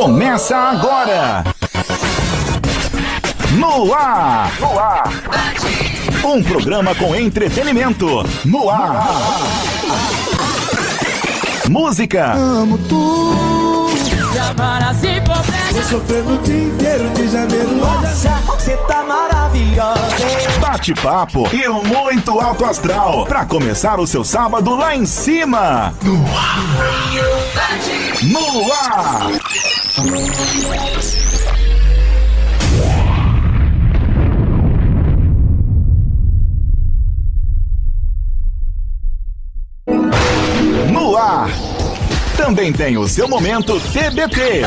Começa agora. No ar. No ar. Um programa com entretenimento. No ar. Música. Amo tu. Tô sofrendo o dia inteiro de janeiro. Nossa, você tá maravilhosa. Bate-papo e muito alto astral. Pra começar o seu sábado lá em cima. No ar. No ar. No ar. Também tem o seu momento TBT.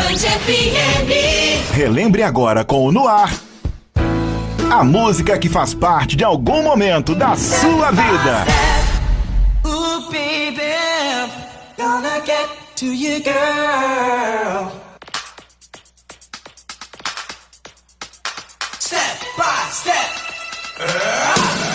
Relembre agora com o No Ar. A música que faz parte de algum momento da sua vida. Ooh, baby, gonna get to you, girl. By step. Step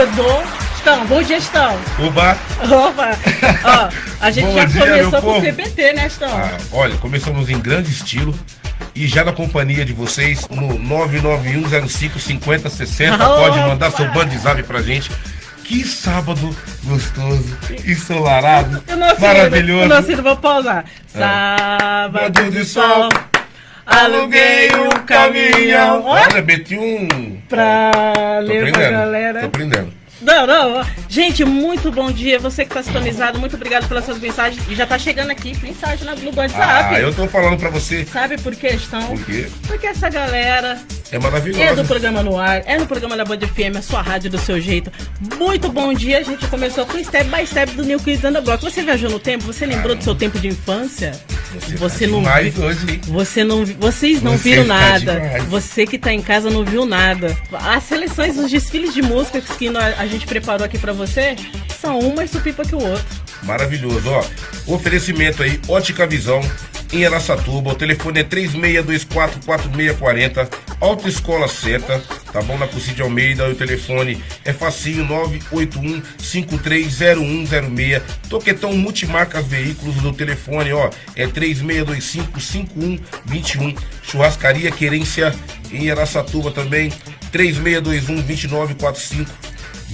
Estão, bom dia, Estão. Uba! Opa! Ó, a gente Bom já dia, começou com o. PPT, né, Estão? Ah, olha, começamos em grande estilo e já na companhia de vocês no 991055060. Pode mandar Opa! seu band zap pra gente. Que sábado gostoso, ensolarado, Eu não maravilhoso. Eu não sei, vou pausar. É. Sábado de sol, aluguei um caminhão. Olha, meti um. pra Tô levar a galera. Tô aprendendo. Não, não. Gente, muito bom dia. Você que tá sintonizado, muito obrigado pelas suas mensagens. E já tá chegando aqui mensagem no WhatsApp. Ah, eu tô falando pra você Sabe por que estão? Por quê? Porque essa galera é maravilhoso. é do programa no ar, é no programa da Band FM, a sua rádio do seu jeito. Muito bom dia. A gente começou com o Step by Step do New Kids on the Block. Você viajou no tempo? Você lembrou do seu tempo de infância? Você, tá não viu- hoje? Você não, vocês não Você viram tá nada. demais. Você que tá em casa não viu nada. As seleções, os desfiles de músicas que a gente preparou aqui pra você são um mais supipa que o outro. Maravilhoso, ó. Oferecimento aí, Ótica Visão, em Araçatuba. O telefone é 36244640. Autoescola Seta, tá bom? Na Cucide Almeida. O telefone é facinho, 981530106. Toquetão Multimarcas Veículos do telefone, ó. É 36255121. Churrascaria Querência em Araçatuba também. 36212945.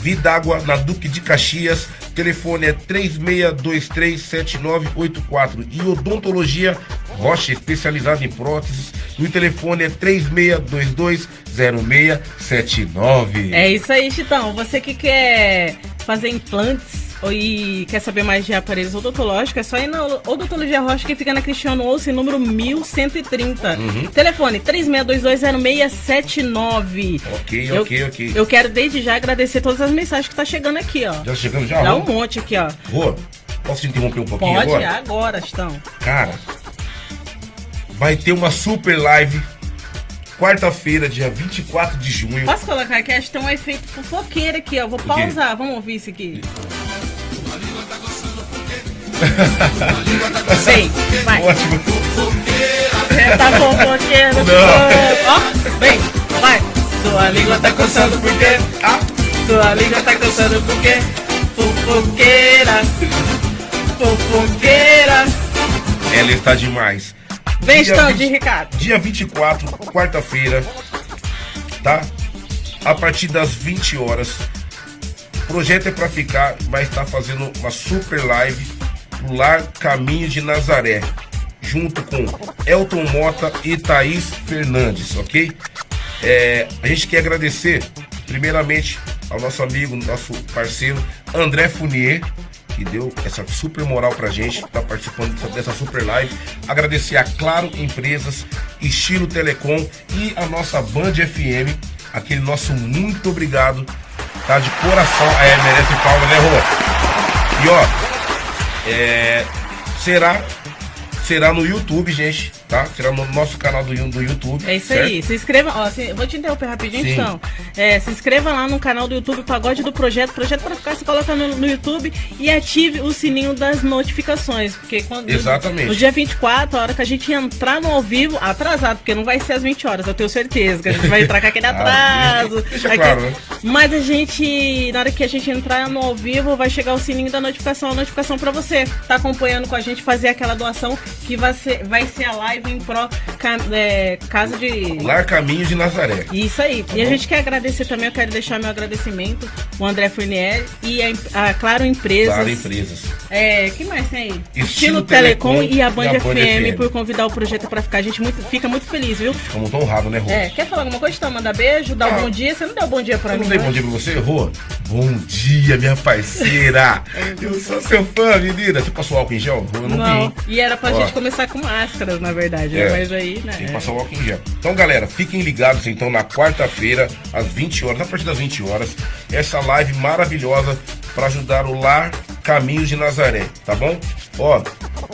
Vidágua na Duque de Caxias. Telefone é 36237984. E Odontologia Rocha, especializada em próteses. E o telefone é 36220679. É isso aí, Chitão. Você que quer fazer implantes e quer saber mais de aparelhos odontológicos, é só ir na Odontologia Rocha que fica na Cristiano Olsen, número 1130. Uhum. Telefone 36220679. Ok, Eu- ok, ok. Eu quero desde já agradecer todas as mensagens que tá chegando aqui, ó. Já chegamos já? Dá um monte aqui, ó. Rô, posso te interromper um pouquinho Pode, agora? agora, Chitão. Cara, vai ter uma super live quarta-feira, dia 24 de junho. Posso colocar aqui? Acho que tem um efeito fofoqueiro aqui, ó. Vou pausar, vamos ouvir isso aqui. Vem, vai. Ótimo. Você tá fofoqueiro, Não. Ó, vem, vai. Sua língua tá coçando por quê? Ah, Sua língua tá coçando por quê? Fofoqueira, fofoqueira. ela está demais. Vem, Dia Estão 20 de Ricardo. Dia 24, quarta-feira, tá? A partir das 20 horas. O projeto é pra ficar, vai estar fazendo uma super live Lar Caminho de Nazaré, junto com Elton Mota e Thaís Fernandes, ok? É, a gente quer agradecer, primeiramente, ao nosso amigo, nosso parceiro André Funier, que deu essa super moral pra gente, que tá participando dessa, dessa super live. Agradecer a Claro Empresas, Estilo Telecom e a nossa Band FM, aquele nosso muito obrigado, tá? De coração. É, merece palma, né, Rô? E ó, é, será, será no YouTube, gente, tá? Será no nosso canal do, do YouTube. É isso certo? aí. Se inscreva, ó, se- vou te interromper rapidinho, Sim. então. É, se inscreva lá no canal do YouTube Pagode do Projeto. Projeto para ficar, se coloca no, no YouTube e ative o sininho das notificações. Porque quando. Exatamente. No dia 24, a hora que a gente entrar no ao vivo, atrasado, porque não vai ser às 20 horas, eu tenho certeza, que a gente vai entrar com aquele Ah, atraso. deixa aquele- claro, né? Mas a gente, na hora que a gente entrar no ao vivo, vai chegar o sininho da notificação, a notificação pra você. Tá acompanhando com a gente, fazer aquela doação que vai ser, vai ser a live em pró ca- é, casa de. Lar Caminho de Nazaré. Isso aí. e a bom. gente quer agradecer também, eu quero deixar meu agradecimento, o André Furnier e a, a Claro Empresas. Claro Empresas. É, que mais tem aí? Estilo Telecom, Telecom e a Band, e a Band FM, FM. por convidar o projeto pra ficar. A gente muito, fica muito feliz, viu? Ficamos tão honrados, né, Rô? É, quer falar alguma coisa? Então, mandar beijo, um Ah. bom dia. Você não deu bom dia pra Eu mim, não dei né? bom dia pra você, Rô? Bom dia, minha parceira. Eu sou seu fã, menina. Você passou álcool em gel? Eu não, Não, vi. e era pra Ó. gente começar com máscaras, na verdade, É. né? Mas aí, né? Tem que passar o álcool em gel. Então, galera, fiquem ligados então na quarta-feira, às 20 horas, a partir das 20 horas, essa live maravilhosa para ajudar o Lar Caminhos de Nazaré, tá bom? Ó,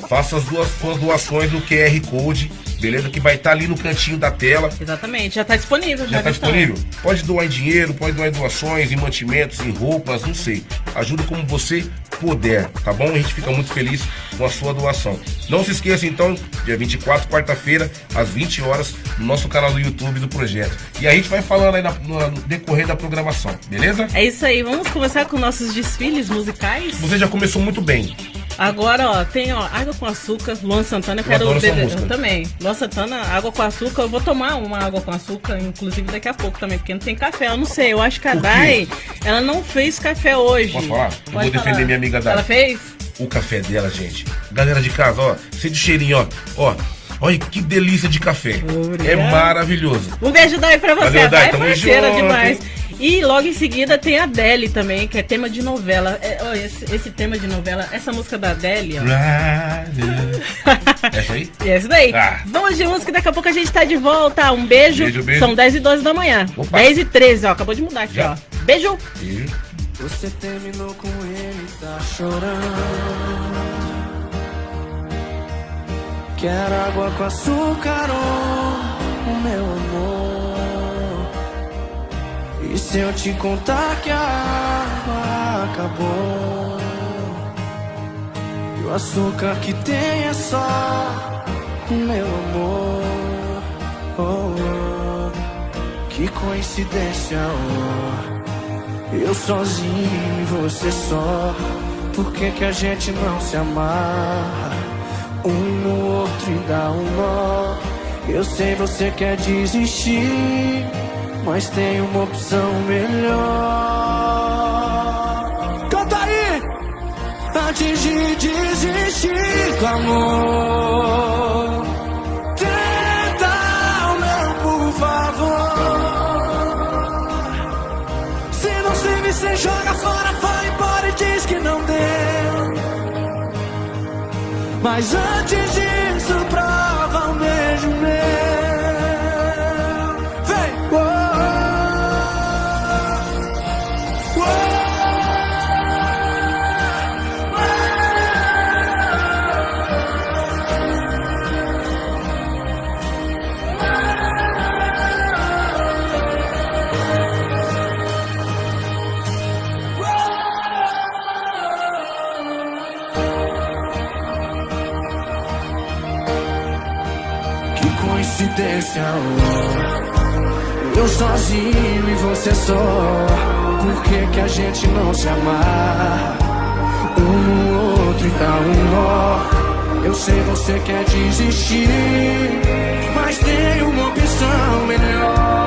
faça as duas suas doações no QR Code, beleza? Que vai estar ali no cantinho da tela. Exatamente, já tá disponível. Já está está. disponível? Pode doar em dinheiro, pode doar em doações, em mantimentos, em roupas, não sei. Ajuda como você puder, tá bom? A gente fica muito feliz com a sua doação. Não se esqueça então, dia 24, quarta-feira, às 20 horas, no nosso canal do YouTube do projeto. E a gente vai falando aí na- no, no decorrer da programação, beleza? É isso aí, vamos começar com nossos desfiles musicais? Você já começou muito bem. Agora, ó, tem ó, água com açúcar, Luan Santana, eu quero adoro essa beber- eu também. Luan Santana, água com açúcar, eu vou tomar uma água com açúcar, inclusive daqui a pouco também, porque não tem café, eu não sei, eu acho que a? Dai, ela não fez café hoje. Posso falar? Eu Pode vou defender falar. minha amiga Dai. Ela fez? O café dela, gente. Galera de casa, ó, sente o cheirinho, ó. Ó, olha que delícia de café. Obrigada. É maravilhoso. Um beijo Dai pra você, Valeu, Dai, é parceira junto. demais. E logo em seguida tem a Adele também, que é tema de novela. É, ó, esse, esse tema de novela, essa música da Adele, ó. Essa aí? E é isso daí. Ah. Vamos de música, daqui a pouco a gente tá de volta. Um beijo. Beijo, beijo. São 10 e 12 da manhã. Opa. 10 e 13, ó. Acabou de mudar aqui, Já. ó. Beijo. E- Você terminou com ele, tá chorando. Quer água com açúcar, oh, o meu amor. E se eu te contar que a água acabou? E o açúcar que tem é só o meu amor. Oh, oh. Que coincidência, oh. Eu sozinho e você só. Por que, que a gente não se amarra? Um no outro e dá um nó. Eu sei você quer desistir, mas tem uma opção melhor. Canta aí! Antes de desistir do Mas antes disso, oh. Eu sozinho e você só. Por que, que a gente não se amar? Um no outro e dá um nó. Eu sei você quer desistir, mas tem uma opção melhor.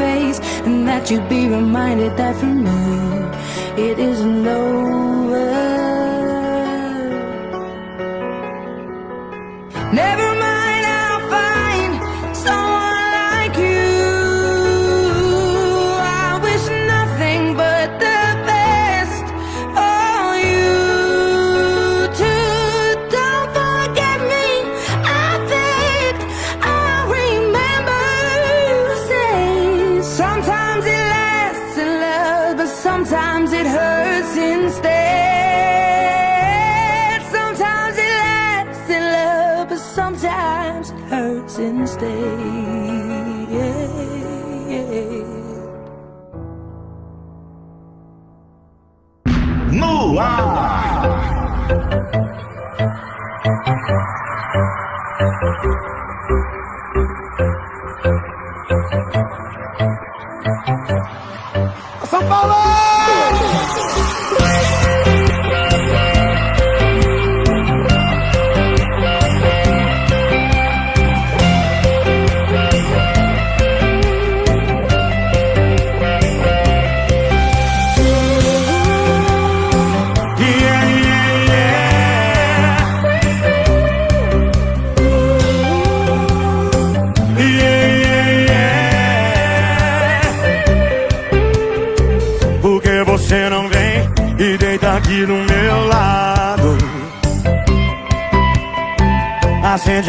face And that you'd be reminded that for me It isn't over. Never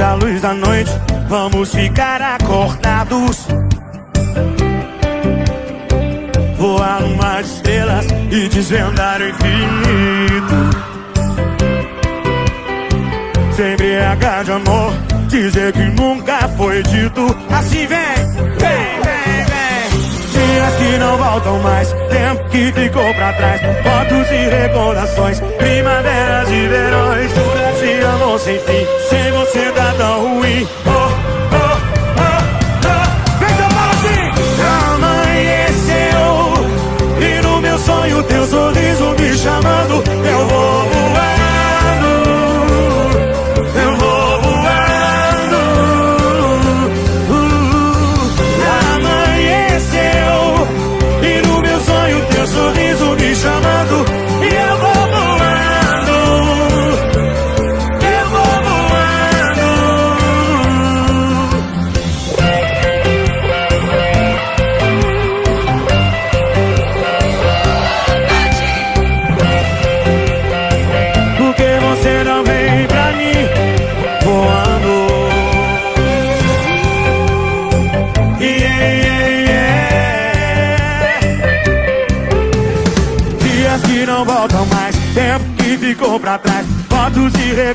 A luz da noite, vamos ficar acordados. Voar umas estrelas e desvendar o infinito. Se embriagar é de amor, dizer que nunca foi dito. Assim vem, vem, vem, vem. Dias que não voltam mais, tempo que ficou pra trás. Fotos e recordações, primaveras e verões. Se amou sem fim Sem você dá tão ruim. Oh, oh, oh, oh. Vem São assim Amanheceu E no meu sonho teu sorriso me chamando Eu vou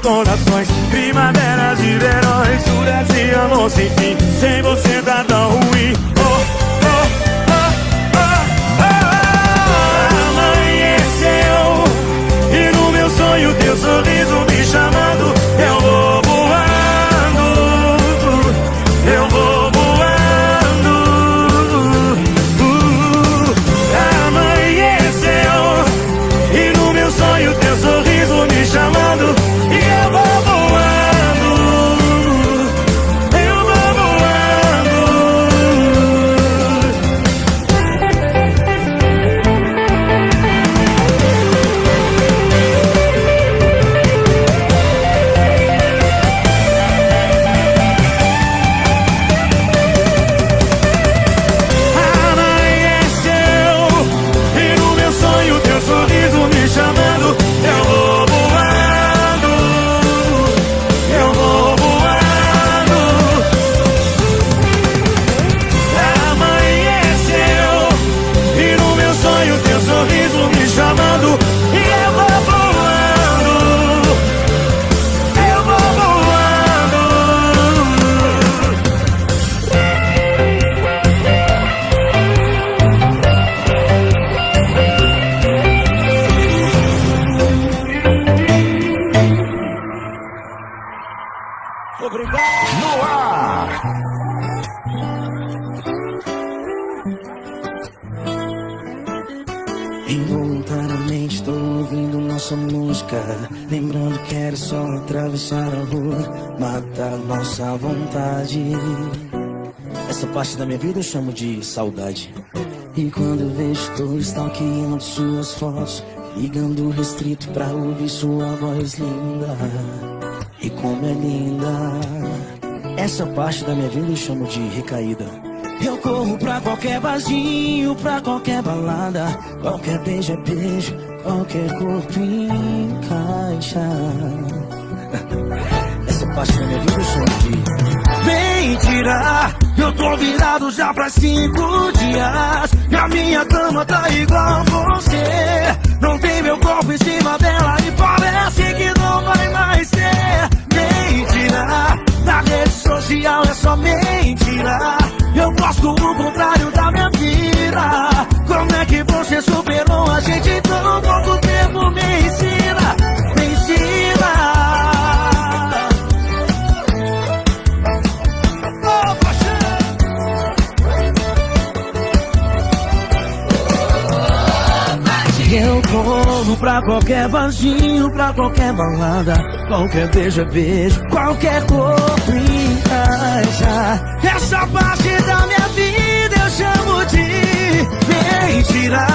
Fotos de saudade E quando vejo tô stalkeando suas fotos Ligando restrito pra ouvir sua voz linda E como é linda Essa parte da minha vida eu chamo de recaída eu corro pra qualquer barzinho, pra qualquer balada. Qualquer beijo é beijo, qualquer corpo encaixa. Essa parte da minha vida eu chamo de Mentira, eu tô virado já pra cinco dias. E a minha cama tá igual você. Não tem meu corpo em cima dela e parece que não vai mais ter. Mentira, na rede social é só mentira. Eu gosto do contrário qualquer pra qualquer balada. Qualquer beijo é beijo, qualquer corpo encaixa. Essa parte da minha vida eu chamo de mentira.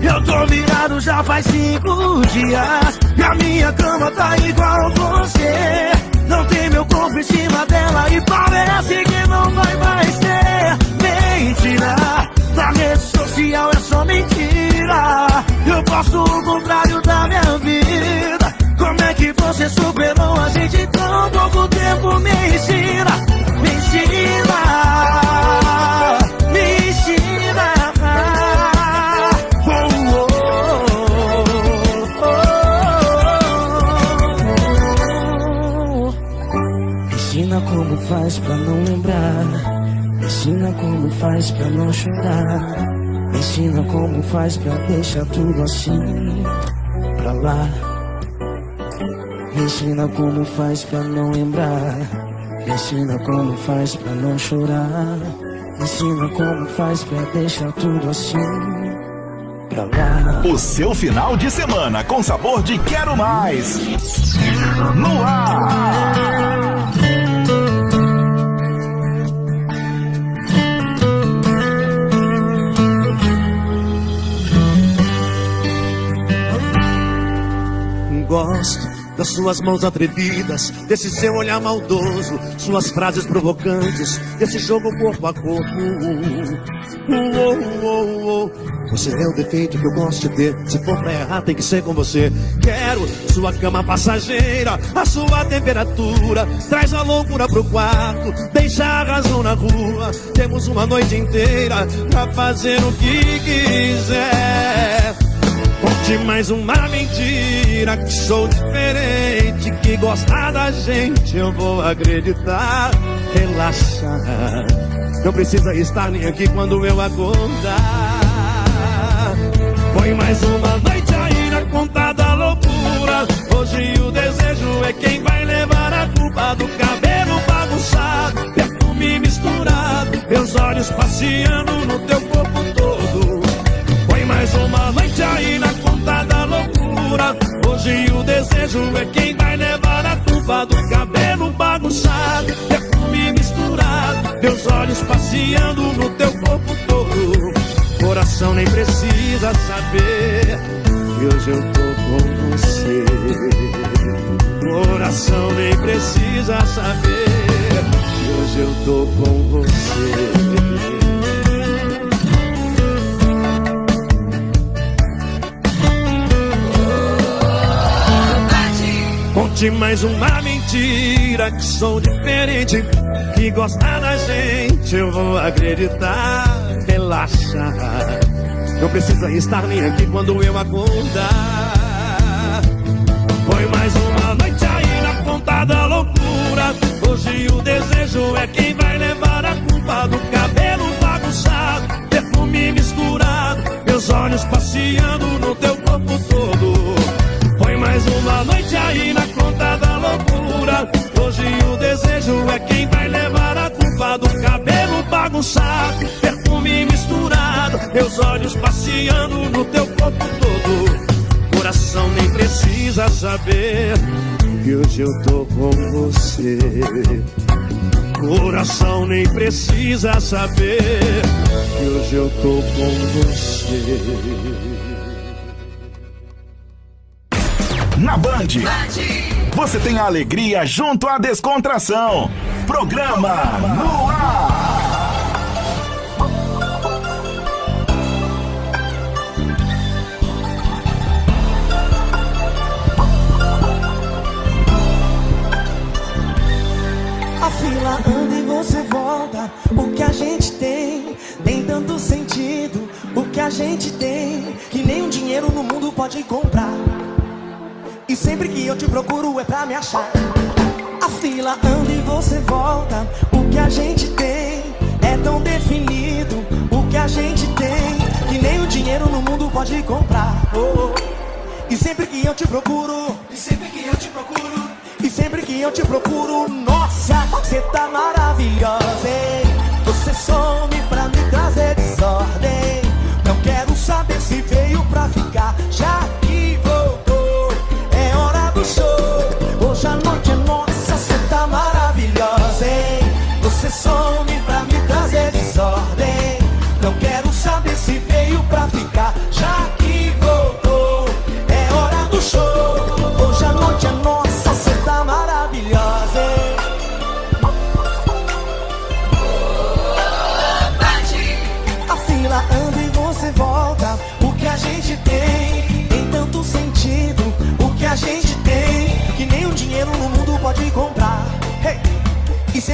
Eu tô virado já faz cinco dias. E a minha cama tá igual você. Não tem meu corpo em cima dela e parece que não vai mais ter. Mentira, na rede social é só mentira. Eu posto o contrário da minha vida. Como é que você superou a gente tão pouco tempo? Me ensina, me ensina, me. Ensina como faz pra não lembrar. Ensina como faz pra não chorar. Ensina como faz pra deixar tudo assim pra lá. Ensina como faz pra não lembrar. Ensina como faz pra não chorar. Ensina como faz pra deixar tudo assim pra lá. O seu final de semana com sabor de quero mais. No ar! Gosto das suas mãos atrevidas, desse seu olhar maldoso, suas frases provocantes, desse jogo corpo a corpo. Você é o defeito que eu gosto de ter. Se for pra errar, tem que ser com você. Quero sua cama passageira, a sua temperatura. Traz a loucura pro quarto, deixa a razão na rua. Temos uma noite inteira pra fazer o que quiser. Conte mais uma mentira que sou diferente, que gostar da gente eu vou acreditar. Relaxa, não precisa estar nem aqui quando eu acordar. Põe mais uma noite aí na conta da loucura. Hoje o desejo é quem vai levar a culpa do cabelo bagunçado, perfume misturado, meus olhos passeando no teu corpo todo. Põe mais uma noite aí na Hoje o desejo é quem vai levar a culpa do cabelo bagunçado, perfume misturado, meus olhos passeando no teu corpo todo. Coração nem precisa saber que hoje eu tô com você. Coração nem precisa saber que hoje eu tô com você. Conte mais uma mentira que sou diferente, que gosta da gente eu vou acreditar. Relaxa, não precisa estar nem aqui quando eu acordar. Põe mais uma noite aí na ponta da loucura. Hoje o desejo é quem vai levar a culpa do cabelo bagunçado, perfume misturado, meus olhos passeando no teu corpo todo. Põe mais uma noite aí na bagunçado, perfume misturado, meus olhos passeando no teu corpo todo. Coração nem precisa saber que hoje eu tô com você. Coração nem precisa saber que hoje eu tô com você. Na Band, você tem a alegria junto à descontração. Programa no ar. O que a gente tem tem tanto sentido. O que a gente tem que nenhum dinheiro no mundo pode comprar. E sempre que eu te procuro é pra me achar. A fila anda e você volta. O que a gente tem é tão definido. O que a gente tem que nem o dinheiro no mundo pode comprar. Oh, oh. E sempre que eu te procuro, e sempre que eu te procuro, e sempre que eu te procuro, nossa, você tá maravilhosa, hein? Você some pra me trazer desordem. Não quero saber se veio pra ficar, já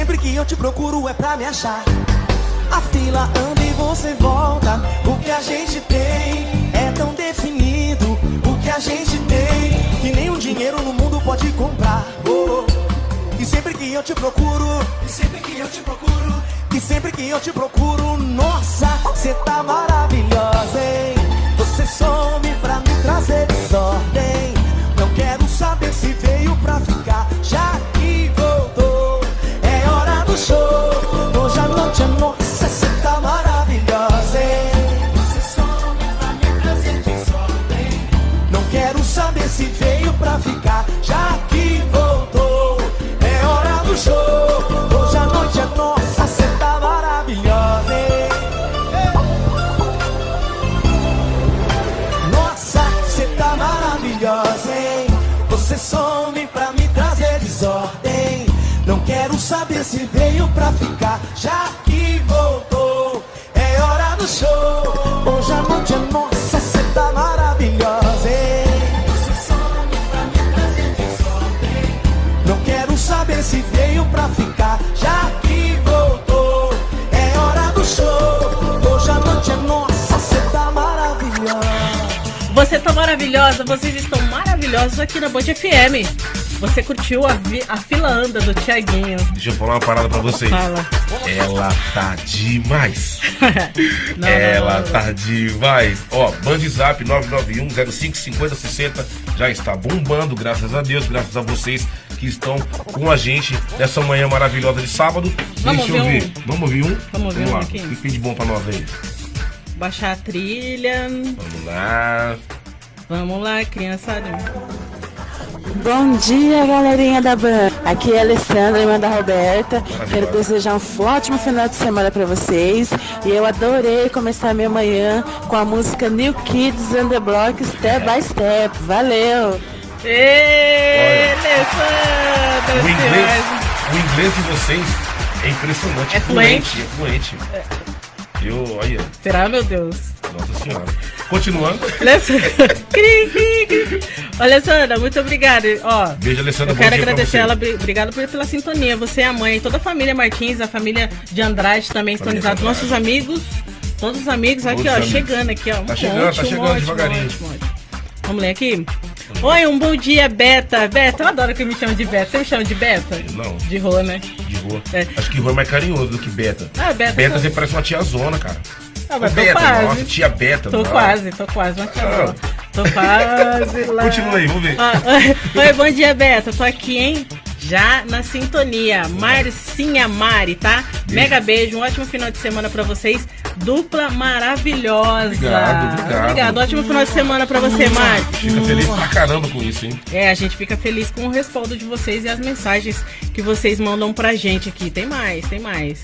sempre que eu te procuro é pra me achar. A fila anda e você volta. O que a gente tem é tão definido. O que a gente tem que o dinheiro no mundo pode comprar. Oh, oh. E sempre que eu te procuro, e sempre que eu te procuro, e sempre que eu te procuro, nossa, você tá maravilhosa, hein? Você some pra me trazer desordem. Maravilhosa, vocês estão maravilhosos aqui na Band FM. Você curtiu a, vi- a fila anda do Tiaguinho. Deixa eu falar uma parada pra vocês. Fala. Ela tá demais. Não, Ela não, não. tá demais. Ó, Bandzap 991-055060 já está bombando, graças a Deus, graças a vocês que estão com a gente nessa manhã maravilhosa de sábado. Vamos Deixa eu ouvir ouvir. Vamos ouvir um? Vamos ouvir um lá. O que tem de bom pra nós aí? Baixar a trilha. Vamos lá. Vamos lá, criançada. Bom dia, galerinha da Ban. Aqui é a Alessandra, irmã da Roberta. Quero desejar um ótimo final de semana pra vocês. E eu adorei começar minha manhã com a música New Kids on the Block Step by Step. Valeu! Ê, O Alessandra! inglês, o inglês de vocês é impressionante. É fluente. É fluente. Eu, olha, Será, meu Deus? nossa senhora. Continuando. Alessandra. Muito obrigada. Ó, Beijo, Alessandra. eu quero agradecer ela, bri- obrigado por- pela sintonia. Você é a mãe, toda a família Martins, a família de Andrade também sintonizados. Nossos amigos, todos os amigos aqui, Todos ó, os amigos. chegando aqui, ó. Um Tá chegando, tá um chegando monte, devagarinho. Monte, monte. Vamos ler aqui? Oi, um bom dia, Beta. Beta, eu adoro que me chamam de Beta. Você me chama de Beta? Não, De rua, né? de rua. É. Acho que rua é mais carinhoso do que Beta. Ah, Beta. Beta tô- você parece uma tiazona, cara. Ah, mas Beta, quase. nossa, tia Beta. Tô nossa. quase, tô quase. Mas Ah. Tô quase lá. Continua aí, vamos ver. Ah, oi, bom dia, Beta. Tô aqui, hein? Já na sintonia. Marcinha Mari, tá? Mega beijo, um ótimo final de semana pra vocês. Dupla maravilhosa. Obrigado, obrigado. Ótimo final de semana pra você, Mari. Fica feliz pra caramba com isso, hein? É, a gente fica feliz com o respaldo de vocês e as mensagens que vocês mandam pra gente aqui. Tem mais, tem mais.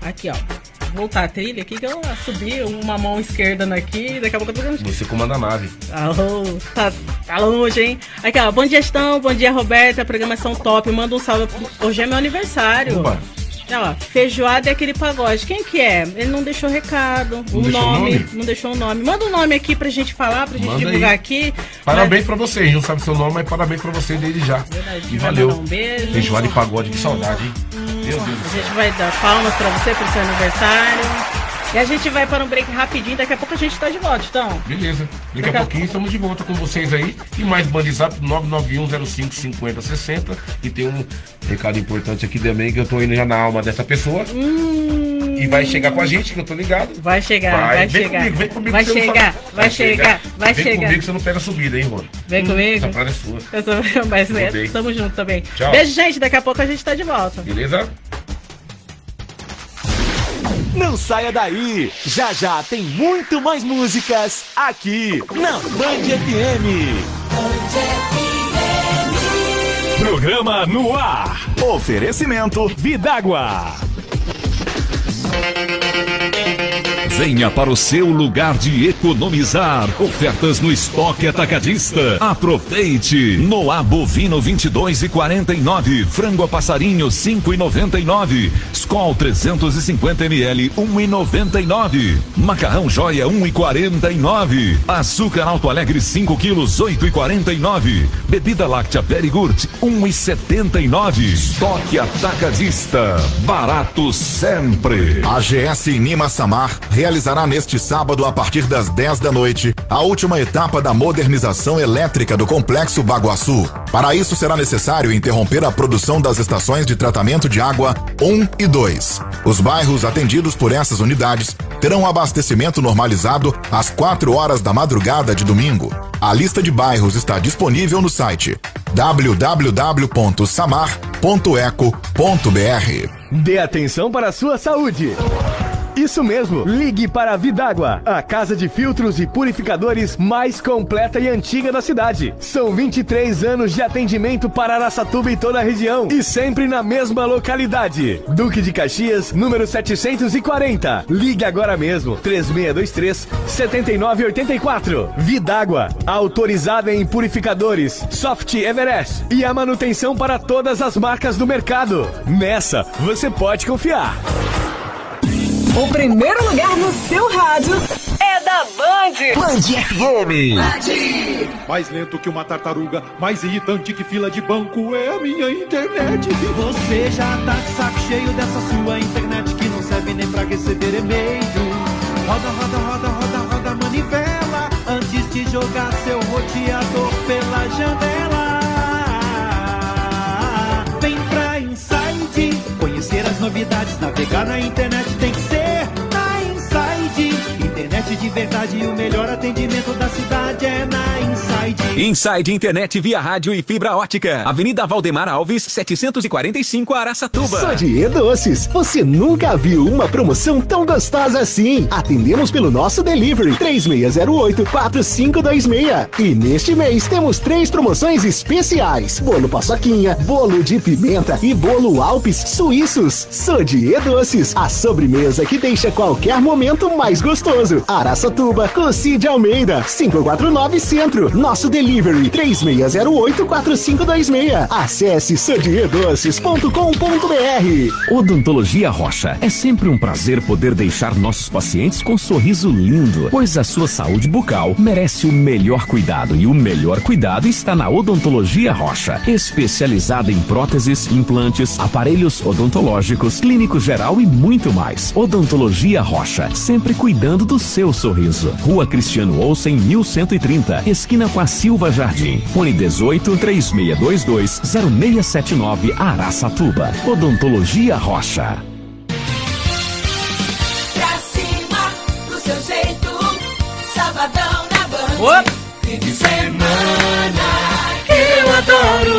Aqui, ó. Voltar a trilha aqui que eu subi uma mão esquerda aqui, daqui a pouco eu tô Você comanda a nave. Alô, tá, tá longe, hein? Aqui, ó. Bom dia, Estão. Bom dia, Roberta. Programação top. Manda um salve. Hoje é meu aniversário. Opa. Ó, feijoada e aquele pagode. Quem que é? Ele não deixou recado. Não o deixou nome, nome? Não deixou o nome. Manda o nome aqui pra gente falar, pra gente Manda divulgar aí. aqui. Parabéns pra você, não sabe seu nome, mas parabéns pra você desde já. Verdade, E valeu. um beijo. Feijoada e pagode, que saudade, hein? Deus A gente vai dar palmas pra você pro seu aniversário. E a gente vai para um break rapidinho. Daqui a pouco a gente tá de volta, então. Beleza. Daqui Daqui a a- pouquinho estamos de volta com vocês aí. E mais Bandzap 991055060. E tem um recado importante aqui também que eu tô indo já na alma dessa pessoa. Hum, E vai chegar com a gente, que eu tô ligado. vai chegar, vai, vem chegar. comigo, vem comigo. vai chegar, sabe. vai chegar, vai vem chegar. comigo que você não pega a subida, hein, Rony? Vem comigo. Essa parada é sua. Eu tô, mas é, tamo junto também. Tchau. Beijo, gente. Daqui a pouco a gente tá de volta. Beleza? Não saia daí! Já já tem muito mais músicas aqui na Band FM. Programa no ar. Oferecimento Vidágua. Venha para o seu lugar de economizar. Ofertas no estoque atacadista. Aproveite. Noá bovino 22 e 49, frango a passarinho 5 e 99, Skol 350 ml 1 e 99, macarrão joia 1 e 49, açúcar Alto Alegre 5 quilos 8 e 49, bebida láctea Perigurt 1 e 79. Estoque atacadista. Barato sempre. A GS Nima Samar realizará neste sábado, a partir das 10 da noite, a última etapa da modernização elétrica do Complexo Baguaçu. Para isso, será necessário interromper a produção das estações de tratamento de água 1 e 2. Os bairros atendidos por essas unidades terão abastecimento normalizado às 4 horas da madrugada de domingo. A lista de bairros está disponível no site www.samar.eco.br. Dê atenção para a sua saúde. Isso mesmo, ligue para a Vidágua, a casa de filtros e purificadores mais completa e antiga da cidade. São 23 anos de atendimento para Araçatuba e toda a região e sempre na mesma localidade. Duque de Caxias, número 740. Ligue agora mesmo, 3623 7984. Vidágua, autorizada em purificadores, Soft Everest e a manutenção para todas as marcas do mercado. Nessa, você pode confiar. O primeiro lugar no seu rádio é da Band. Band FM. Mais lento que uma tartaruga, mais irritante que fila de banco é a minha internet. Você já tá de saco cheio dessa sua internet que não serve nem pra receber e-mail. Roda, roda, roda, roda, roda, manivela. Antes de jogar seu roteador pela janela. Vem pra Inside, conhecer as novidades, navegar na internet tem que ser. Internet de verdade e o melhor atendimento da cidade é na Inside. Inside Internet via rádio e fibra ótica. Avenida Valdemar Alves, 745 Araçatuba. Sodier Doces, você nunca viu uma promoção tão gostosa assim. Atendemos pelo nosso delivery 3608-4526. E neste mês temos três promoções especiais: bolo paçoquinha, bolo de pimenta e bolo Alpes suíços. Sodier Doces, a sobremesa que deixa qualquer momento mais gostoso. Araçatuba, Cocide Almeida, 549 Centro nosso delivery 36084526. Acesse sandiedoces.com.br. Odontologia Rocha. É sempre um prazer poder deixar nossos pacientes com um sorriso lindo, pois a sua saúde bucal merece o melhor cuidado e o melhor cuidado está na Odontologia Rocha, especializada em próteses, implantes, aparelhos odontológicos, clínico geral e muito mais. Odontologia Rocha, sempre cuidando do seu sorriso. Rua Cristiano Olsen, 1130, esquina 4 Rua Silva Jardim. Fone 18 3622 0679 Araçatuba. Odontologia Rocha. Pra cima, do seu jeito, sabadão na Band. Fim de semana, eu adoro.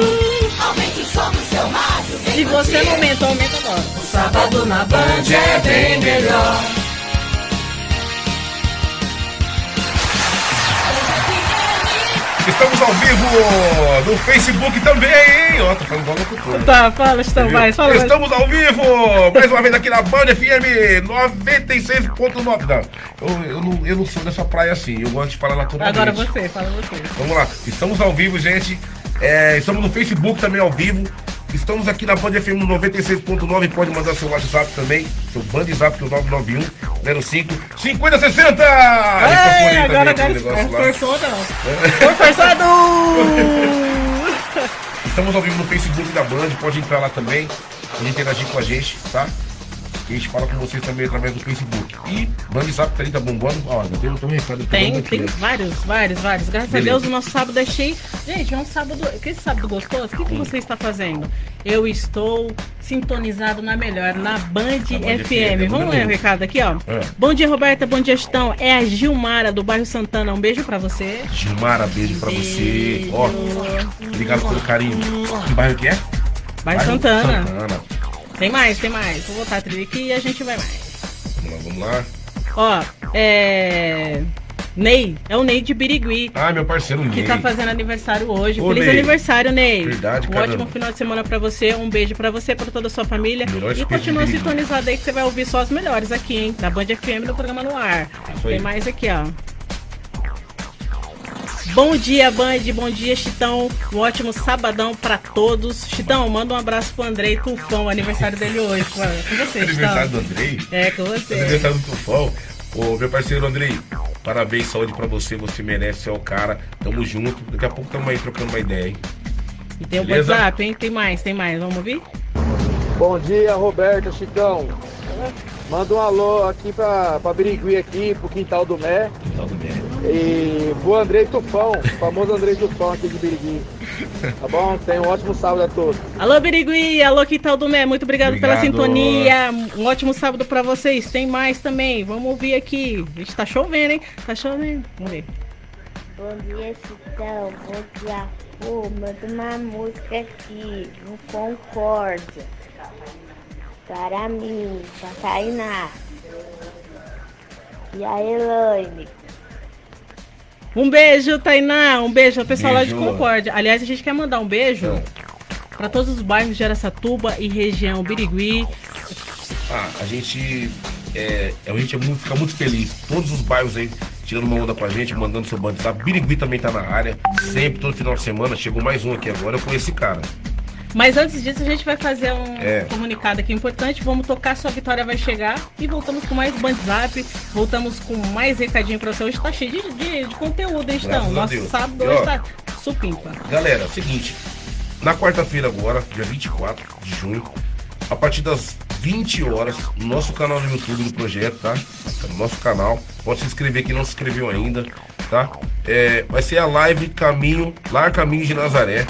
Aumente o som do seu rádio. Se você não aumenta, aumenta agora. O sábado na band é bem melhor. Estamos ao vivo no Facebook também, hein? Ó, tô falando igual locutor. Tá, fala, então, mais, fala mais. Estamos ao vivo, mais uma vez aqui na Band FM 96.9. Não, eu, eu, não, eu não sou dessa praia assim, eu gosto de falar naturalmente. Agora você, fala você. Vamos lá, estamos ao vivo, gente. É, estamos no Facebook também ao vivo. Estamos aqui na Band FM 96.9. Pode mandar seu WhatsApp também. Seu Band Zap, que é o 991 05 5060. Ei, agora, agora, forçou não. Foi forçado! Estamos ao vivo no Facebook da Band. Pode entrar lá também. Pode interagir com a gente, tá? E a gente fala com vocês também através do Facebook. E Band Zap 30 bombando. Ó, tem, tem um recado Tem, tem né? vários, vários, vários. Graças Beleza. a Deus o nosso sábado é cheio. Gente, é um sábado. Que esse sábado gostoso? O que, que você está fazendo? Eu estou sintonizado na melhor, na Band, Band FM. FM, Vamos ler o recado aqui, ó. É. Bom dia, Roberta. Bom dia, Gestão. É a Gilmara, do bairro Santana. Um beijo pra você. Gilmara, beijo pra você. Ó, obrigado pelo carinho. Que bairro que é? Bairro Santana. Santana. Tem mais, tem mais. Vou botar a trilha aqui e a gente vai mais. Vamos lá, vamos lá. Ó, é. Ney, é o Ney de Birigui. Ah, meu parceiro Que Ney. tá fazendo aniversário hoje. Ô, Feliz Ney. aniversário, Ney. Verdade, Um caramba. ótimo final de semana pra você. Um beijo pra você, pra toda a sua família. Melhor E continua sintonizado aí que você vai ouvir só as melhores aqui, hein? Na Band FM do programa no ar. Isso aí. Tem mais aqui, ó. Bom dia, Band. Bom dia, Chitão. Um ótimo sabadão pra todos. Chitão, manda um abraço pro Andrei Tufão, aniversário dele hoje. Com você, Aniversário do Chitão. Andrei. É, com você. Aniversário do Tufão. Ô, meu parceiro Andrei, parabéns, saúde pra você. Você merece, você é o cara. Tamo junto. Daqui a pouco tamo aí trocando uma ideia, hein? E tem o Beleza? WhatsApp, hein? Tem mais, tem mais. Vamos ouvir? Bom dia, Roberto, Chicão. Manda um alô aqui pra, pra Birigui aqui, pro Quintal do Mé. Quintal do Mé. E pro Andrei Tufão, famoso Andrei Tufão aqui de Birigui. Tá bom? Tenha um ótimo sábado a todos. Alô, Birigui, alô, Quintal do Mé, muito obrigado, pela Obrigado. sintonia. Um ótimo sábado pra vocês. Tem mais também, vamos ouvir aqui. A gente tá chovendo, hein? Tá chovendo. Vamos ver. Bom dia, Chitão. Bom dia, Fu. Manda uma música aqui, no Concórdia. Para mim, pra Tainá. E a Elaine. Um beijo, Tainá. Um beijo ao pessoal lá de Beijo. Concórdia. Aliás, a gente quer mandar um beijo pra todos os bairros de Aracatuba e região Birigui. Ah, a gente. É, a gente é muito, fica muito feliz. Todos os bairros aí tirando uma onda com a gente, mandando seu bando. Birigui também tá na área. Sempre, todo final de semana. Chegou mais um aqui agora. Eu conheci esse cara. Mas antes disso, a gente vai fazer um É. comunicado aqui importante. Vamos tocar Sua Vitória Vai Chegar. E voltamos com mais WhatsApp. Voltamos com mais recadinho pra você. Hoje tá cheio de, de, de conteúdo, hein, a Nosso sábado hoje tá supimpa. Galera, seguinte. Na quarta-feira agora, dia 24 de junho, a partir das 20 horas, no nosso canal no YouTube do projeto, tá? Tá No nosso canal. Pode se inscrever quem não se inscreveu ainda. tá? É, vai ser a live Caminho, Lar Caminho de Nazaré,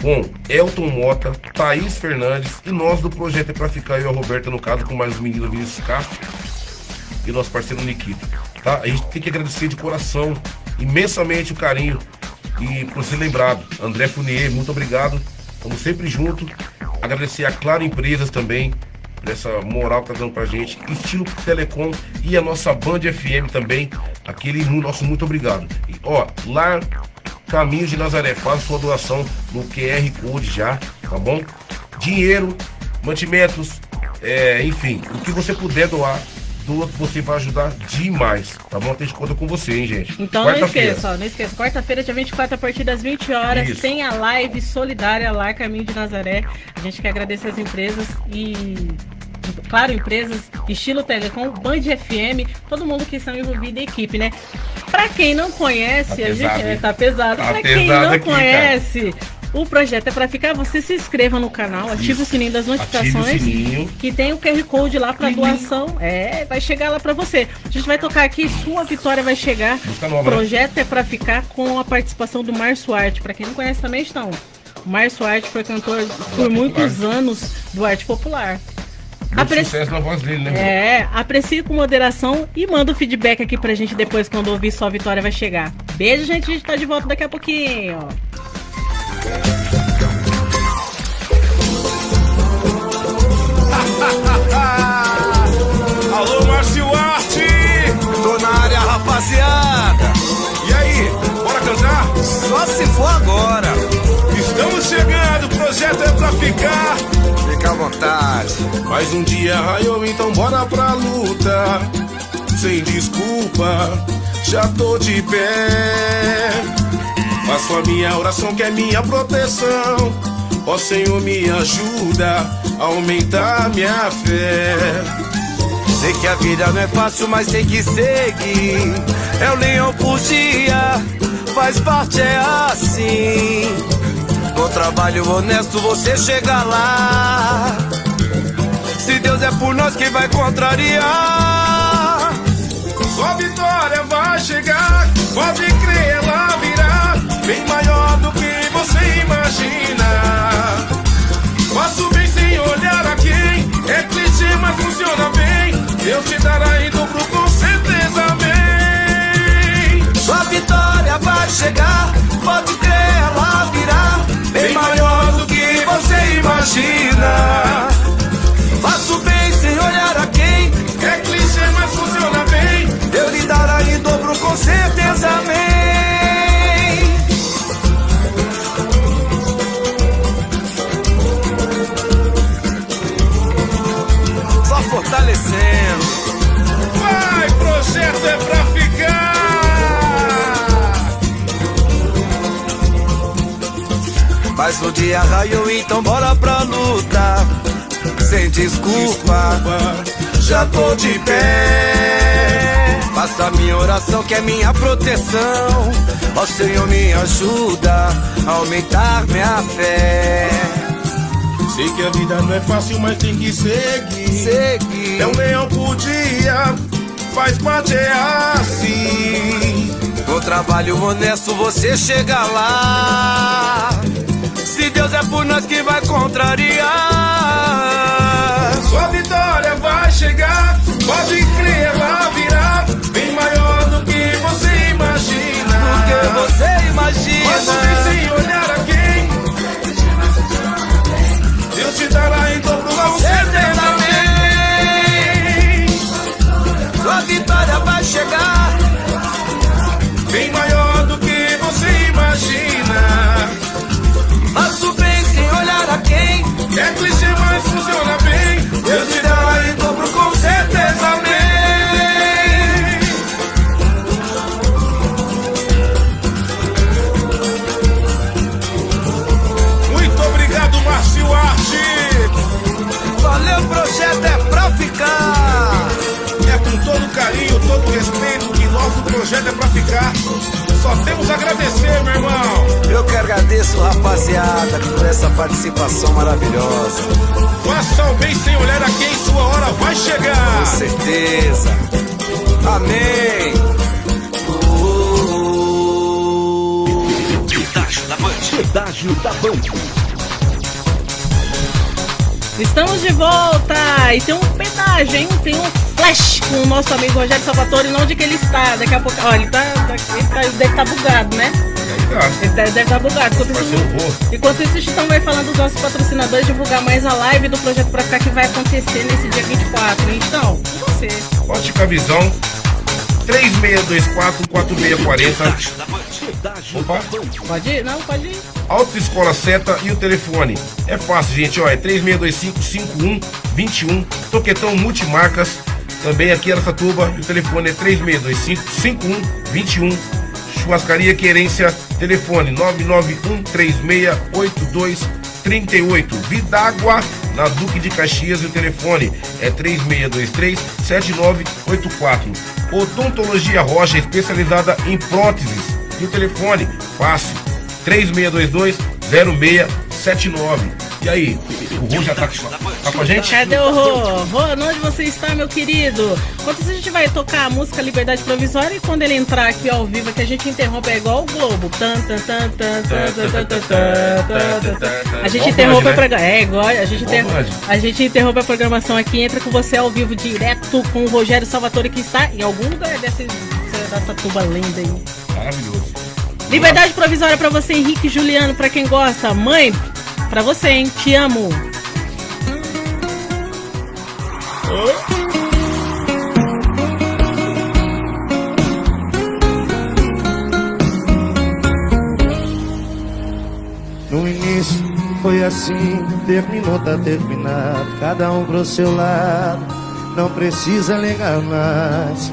com Elton Mota, Thaís Fernandes e nós do Projeto é Pra Ficar, eu e a Roberta, no caso, com mais o menino Vinícius Castro e nosso parceiro Nikita, tá? A gente tem que agradecer de coração imensamente o carinho e por ser lembrado. André Funier, muito obrigado. Estamos sempre juntos. Agradecer a Claro Empresas também, por essa moral que tá dando pra gente. Estilo Telecom e a nossa Band FM também. Aquele nosso muito obrigado. E, ó, lá Caminho de Nazaré, faz sua doação no QR Code já, tá bom? Dinheiro, mantimentos, é, enfim, o que você puder doar, doa que você vai ajudar demais, tá bom? Tem conta com você, hein, gente? Então não esqueça, ó, não esqueça. Quarta-feira, dia 24, a partir das 20 horas, Isso. tem a live solidária lá, Caminho de Nazaré. A gente quer agradecer as empresas e. Claro, empresas, estilo Telecom, Band FM, todo mundo que estão envolvido em equipe, né? Pra quem não conhece, Tá a gente é, tá pesado. Tá pra quem não aqui, conhece, o projeto é pra ficar. Você se inscreva no canal, ative Isso. o sininho das notificações. sininho. Que tem o QR Code lá pra doação. É, vai chegar lá pra você. A gente vai tocar aqui, sua vitória vai chegar. O projeto é pra ficar com a participação do Márcio Arte. Pra quem não conhece também, estão. O Márcio Arte foi cantor por muitos anos do arte popular. Sucesso na voz dele, né? É, aprecie com moderação e manda o feedback aqui pra gente depois quando ouvir sua vitória vai chegar. Beijo, gente. A gente tá de volta daqui a pouquinho. Alô, Márcio Arte! Tô na área, rapaziada! E aí, bora cantar? Só se for agora! Estamos chegando, o projeto é pra ficar! Fica à vontade! Mais um dia raiou, então bora pra luta. Sem desculpa, já tô de pé. Faço a minha oração que é minha proteção. Ó Senhor, me ajuda a aumentar minha fé. Sei que a vida não é fácil, mas tem que seguir. É o leão por dia, faz parte, é assim. Com trabalho honesto você chega lá. Se Deus é por nós, quem vai contrariar? Sua vitória vai chegar, pode crer, ela virá bem maior do que você imagina. Faço bem sem olhar a quem, é clichê, mas funciona bem. Deus te dará imagina. Faço bem sem olhar a quem, é clichê, mas funciona bem. Deus lhe dará em dobro, com certeza vem. Só fortalecendo. Vai, projeto é pra ficar. Mas o dia raiou, então bora pra. Sem desculpa, já tô de pé. Faça minha oração que é minha proteção. Ó Senhor, me ajuda a aumentar minha fé. Sei que a vida não é fácil, mas tem que seguir. Seguir. É um leão por dia, faz parte, é assim. Com trabalho honesto você chega lá. Se Deus é por nós, quem vai contrariar? Sua vitória vai chegar, pode crer, ela virá bem maior do que você imagina. Do que você imagina. Bem sem olhar a quem. Deus te dará em dobro, certeza vem. Sua vitória vai chegar projeto é pra ficar. Só temos a agradecer, meu irmão. Eu que agradeço, rapaziada, por essa participação maravilhosa. Faça o bem sem olhar a quem sua hora vai chegar. Com certeza. Amém. Pedágio da Band. Pedágio da Band. Estamos de volta e tem um pedágio, hein? Tem um flash com o nosso amigo Rogério Salvatore, não onde que ele está. Daqui a pouco. Olha, ele, tá, ele tá- deve estar bugado, né? Ele tá- deve estar bugado. Enquanto isso, enquanto isso, o Chitão vai falando dos nossos patrocinadores, divulgar mais a live do Projeto Pra Cá que vai acontecer nesse dia 24. Então, com você. Ótica Visão 3624-4640. Opa. Pode ir? Não, pode ir. Autoescola Seta e o telefone. É fácil, gente, ó, é 3625-5121. Toquetão Multimarcas, também aqui em Aracatuba. E o telefone é 3625-5121. Churrascaria Querência, telefone 991-368238. Vidágua, na Duque de Caxias, e o telefone é 3623-7984. Odontologia Rocha, especializada em próteses. E o telefone, fácil, 3622 0679. E aí, o Rô já tá, tá, com a gente? Cadê o Rô? Rô, onde você está, meu querido? Quando a gente vai tocar a música Liberdade Provisória e quando ele entrar aqui ao vivo, que a gente interrompe, é igual o Globo. A gente interrompe a programação. É igual, a gente, inter... a gente interrompe a programação aqui, entra com você ao vivo direto com o Rogério Salvatore, que está em algum lugar dessa, dessa tuba linda aí. Maravilhoso. Liberdade provisória pra você, Henrique e Juliano, pra quem gosta. Mãe, pra você, hein? Te amo. No início foi assim, terminou, tá terminado. Cada um pro seu lado, não precisa ligar mais.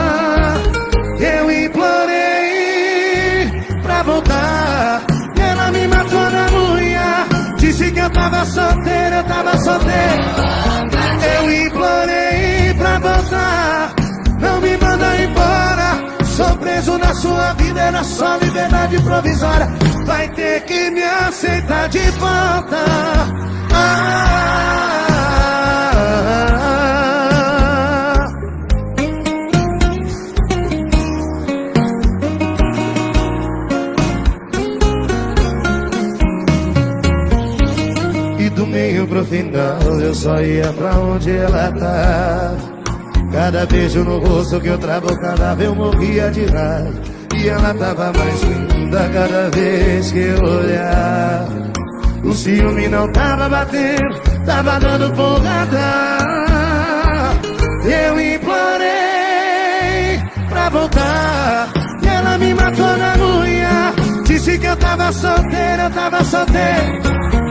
Eu implorei pra voltar. E ela me matou na unha. Disse que eu tava solteiro, eu tava solteiro. Eu implorei pra voltar. Não me manda embora. Sou preso na sua vida, era só liberdade provisória. Vai ter que me aceitar de volta. Ah, pro final eu só ia pra onde ela tá. Cada beijo no rosto que eu travo, cada vez eu morria de raiva. E ela tava mais linda cada vez que eu olhava. O ciúme não tava batendo, tava dando porrada. Eu implorei pra voltar. E ela me matou na unha. Disse que eu tava solteiro, eu tava solteiro.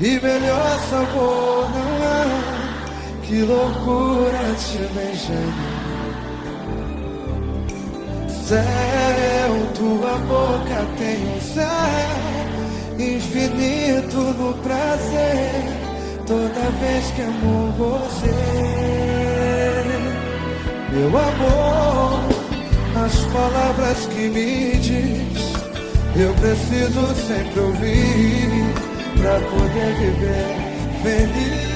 E melhor sabor não há. Que loucura te beijando Céu, tua boca tem um céu Infinito no prazer. Toda vez que amo você Meu amor as palavras que me diz Eu preciso sempre ouvir Pra poder viver feliz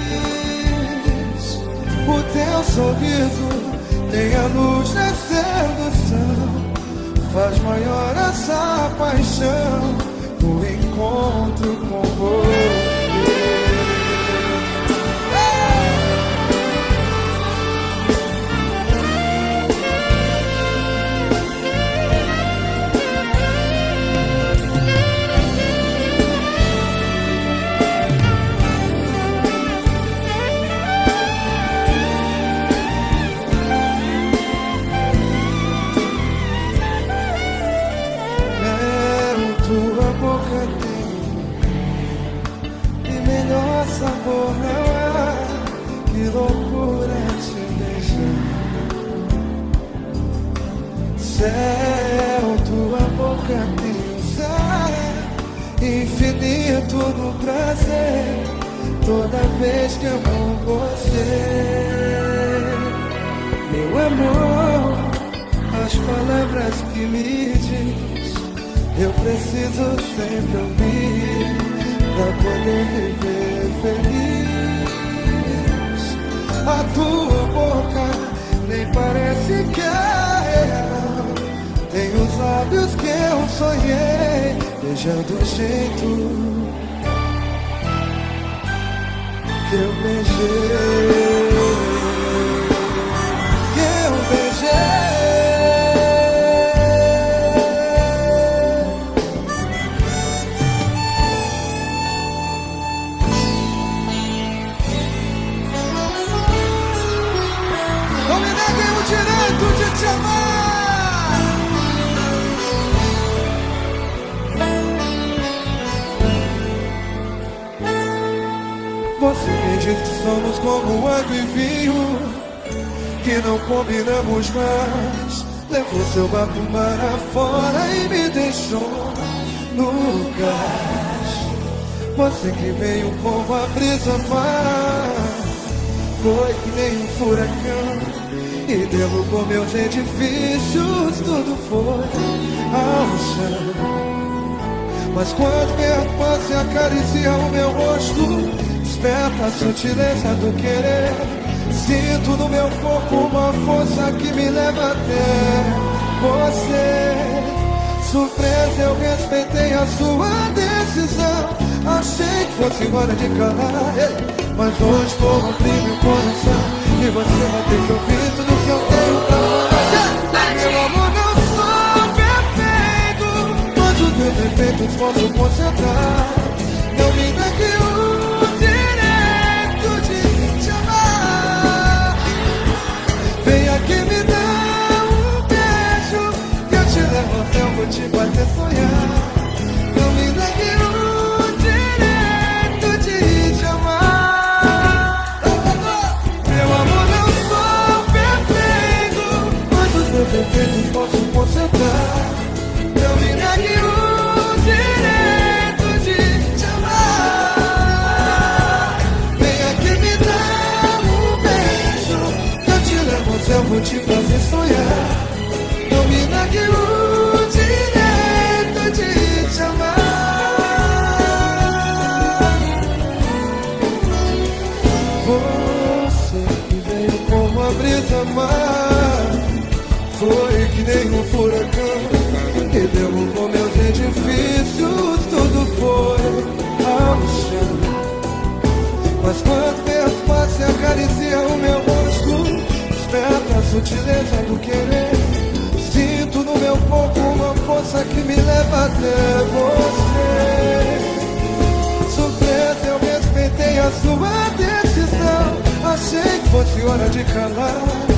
O teu sorriso tem a luz da sedução faz maior essa paixão do encontro com você. Céu, tua boca um sal Infinito no prazer Toda vez que amo você Meu amor as palavras que me diz eu preciso sempre ouvir pra poder viver feliz. A tua boca nem parece que é. Os lábios que eu sonhei beijando o jeito que eu beijei. Seu barco mar afora e me deixou no cais. Você que veio como a brisa mar. Foi que nem um furacão E derrubou meus edifícios Tudo foi ao chão Mas quando perto você acaricia o meu rosto Desperta a sutileza do querer Sinto no meu corpo uma força que me leva até você. Surpresa, eu respeitei a sua decisão. Achei que fosse hora de calar. Mas hoje vou abrir meu coração. E você vai ter que ouvir tudo que eu tenho pra falar. Meu amor, não sou perfeito. Mas os meus defeitos posso concentrar Não me negue até edifícios Tudo foi ao chão. Mas quando perto você acaricia o meu rosto. Desperta a sutileza do querer. Sinto no meu corpo uma força que me leva até você. Surpresa, eu respeitei a sua decisão. Achei que fosse hora de calar.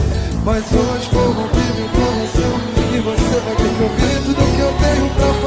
Mas hoje ouvir meu coração E você vai ter que ouvir tudo que eu tenho pra falar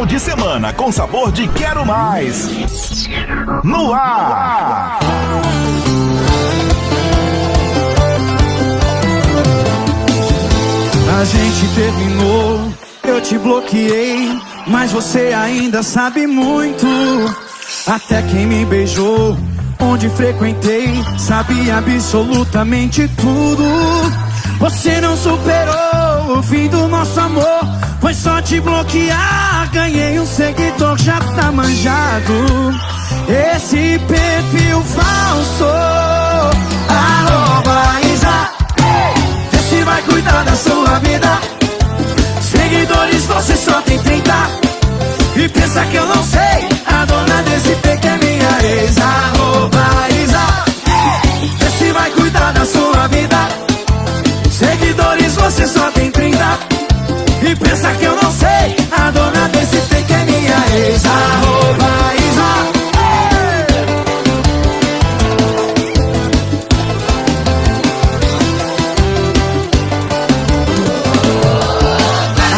final de semana com sabor de quero mais. No ar. A gente terminou, eu te bloqueei, mas você ainda sabe muito. Até quem me beijou, onde frequentei, sabia absolutamente tudo. Você não superou o fim do nosso amor, foi só te bloquear. Ganhei um seguidor, já tá manjado. Esse perfil falso, arroba Isa. Vê se vai cuidar da sua vida. Seguidores você só tem 30. E pensa que eu não sei. A dona desse pique é minha ex. Arroba Isa. Vê se vai cuidar da sua vida. Seguidores você só tem 30. E pensa que eu não sei. A dona desse pique é minha ex. Arroba Isa.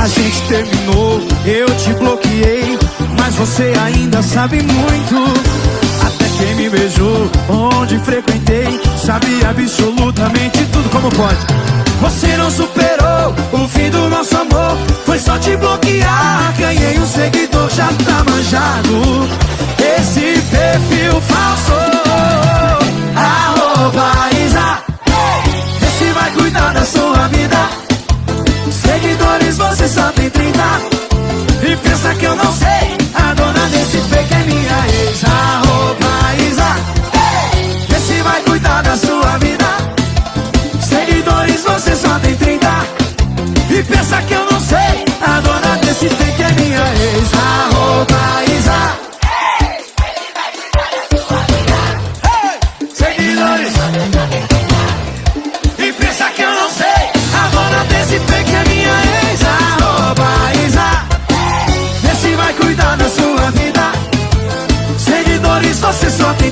A gente terminou, eu te bloqueei, mas você ainda sabe muito. Quem me beijou, onde frequentei, sabia absolutamente tudo como pode. Você não superou o fim do nosso amor, foi só te bloquear. Ganhei um seguidor, já tá manjado. Esse perfil falso, arroba Isa. Vê se vai cuidar da sua vida. Seguidores você só tem 30 E pensa que eu não sei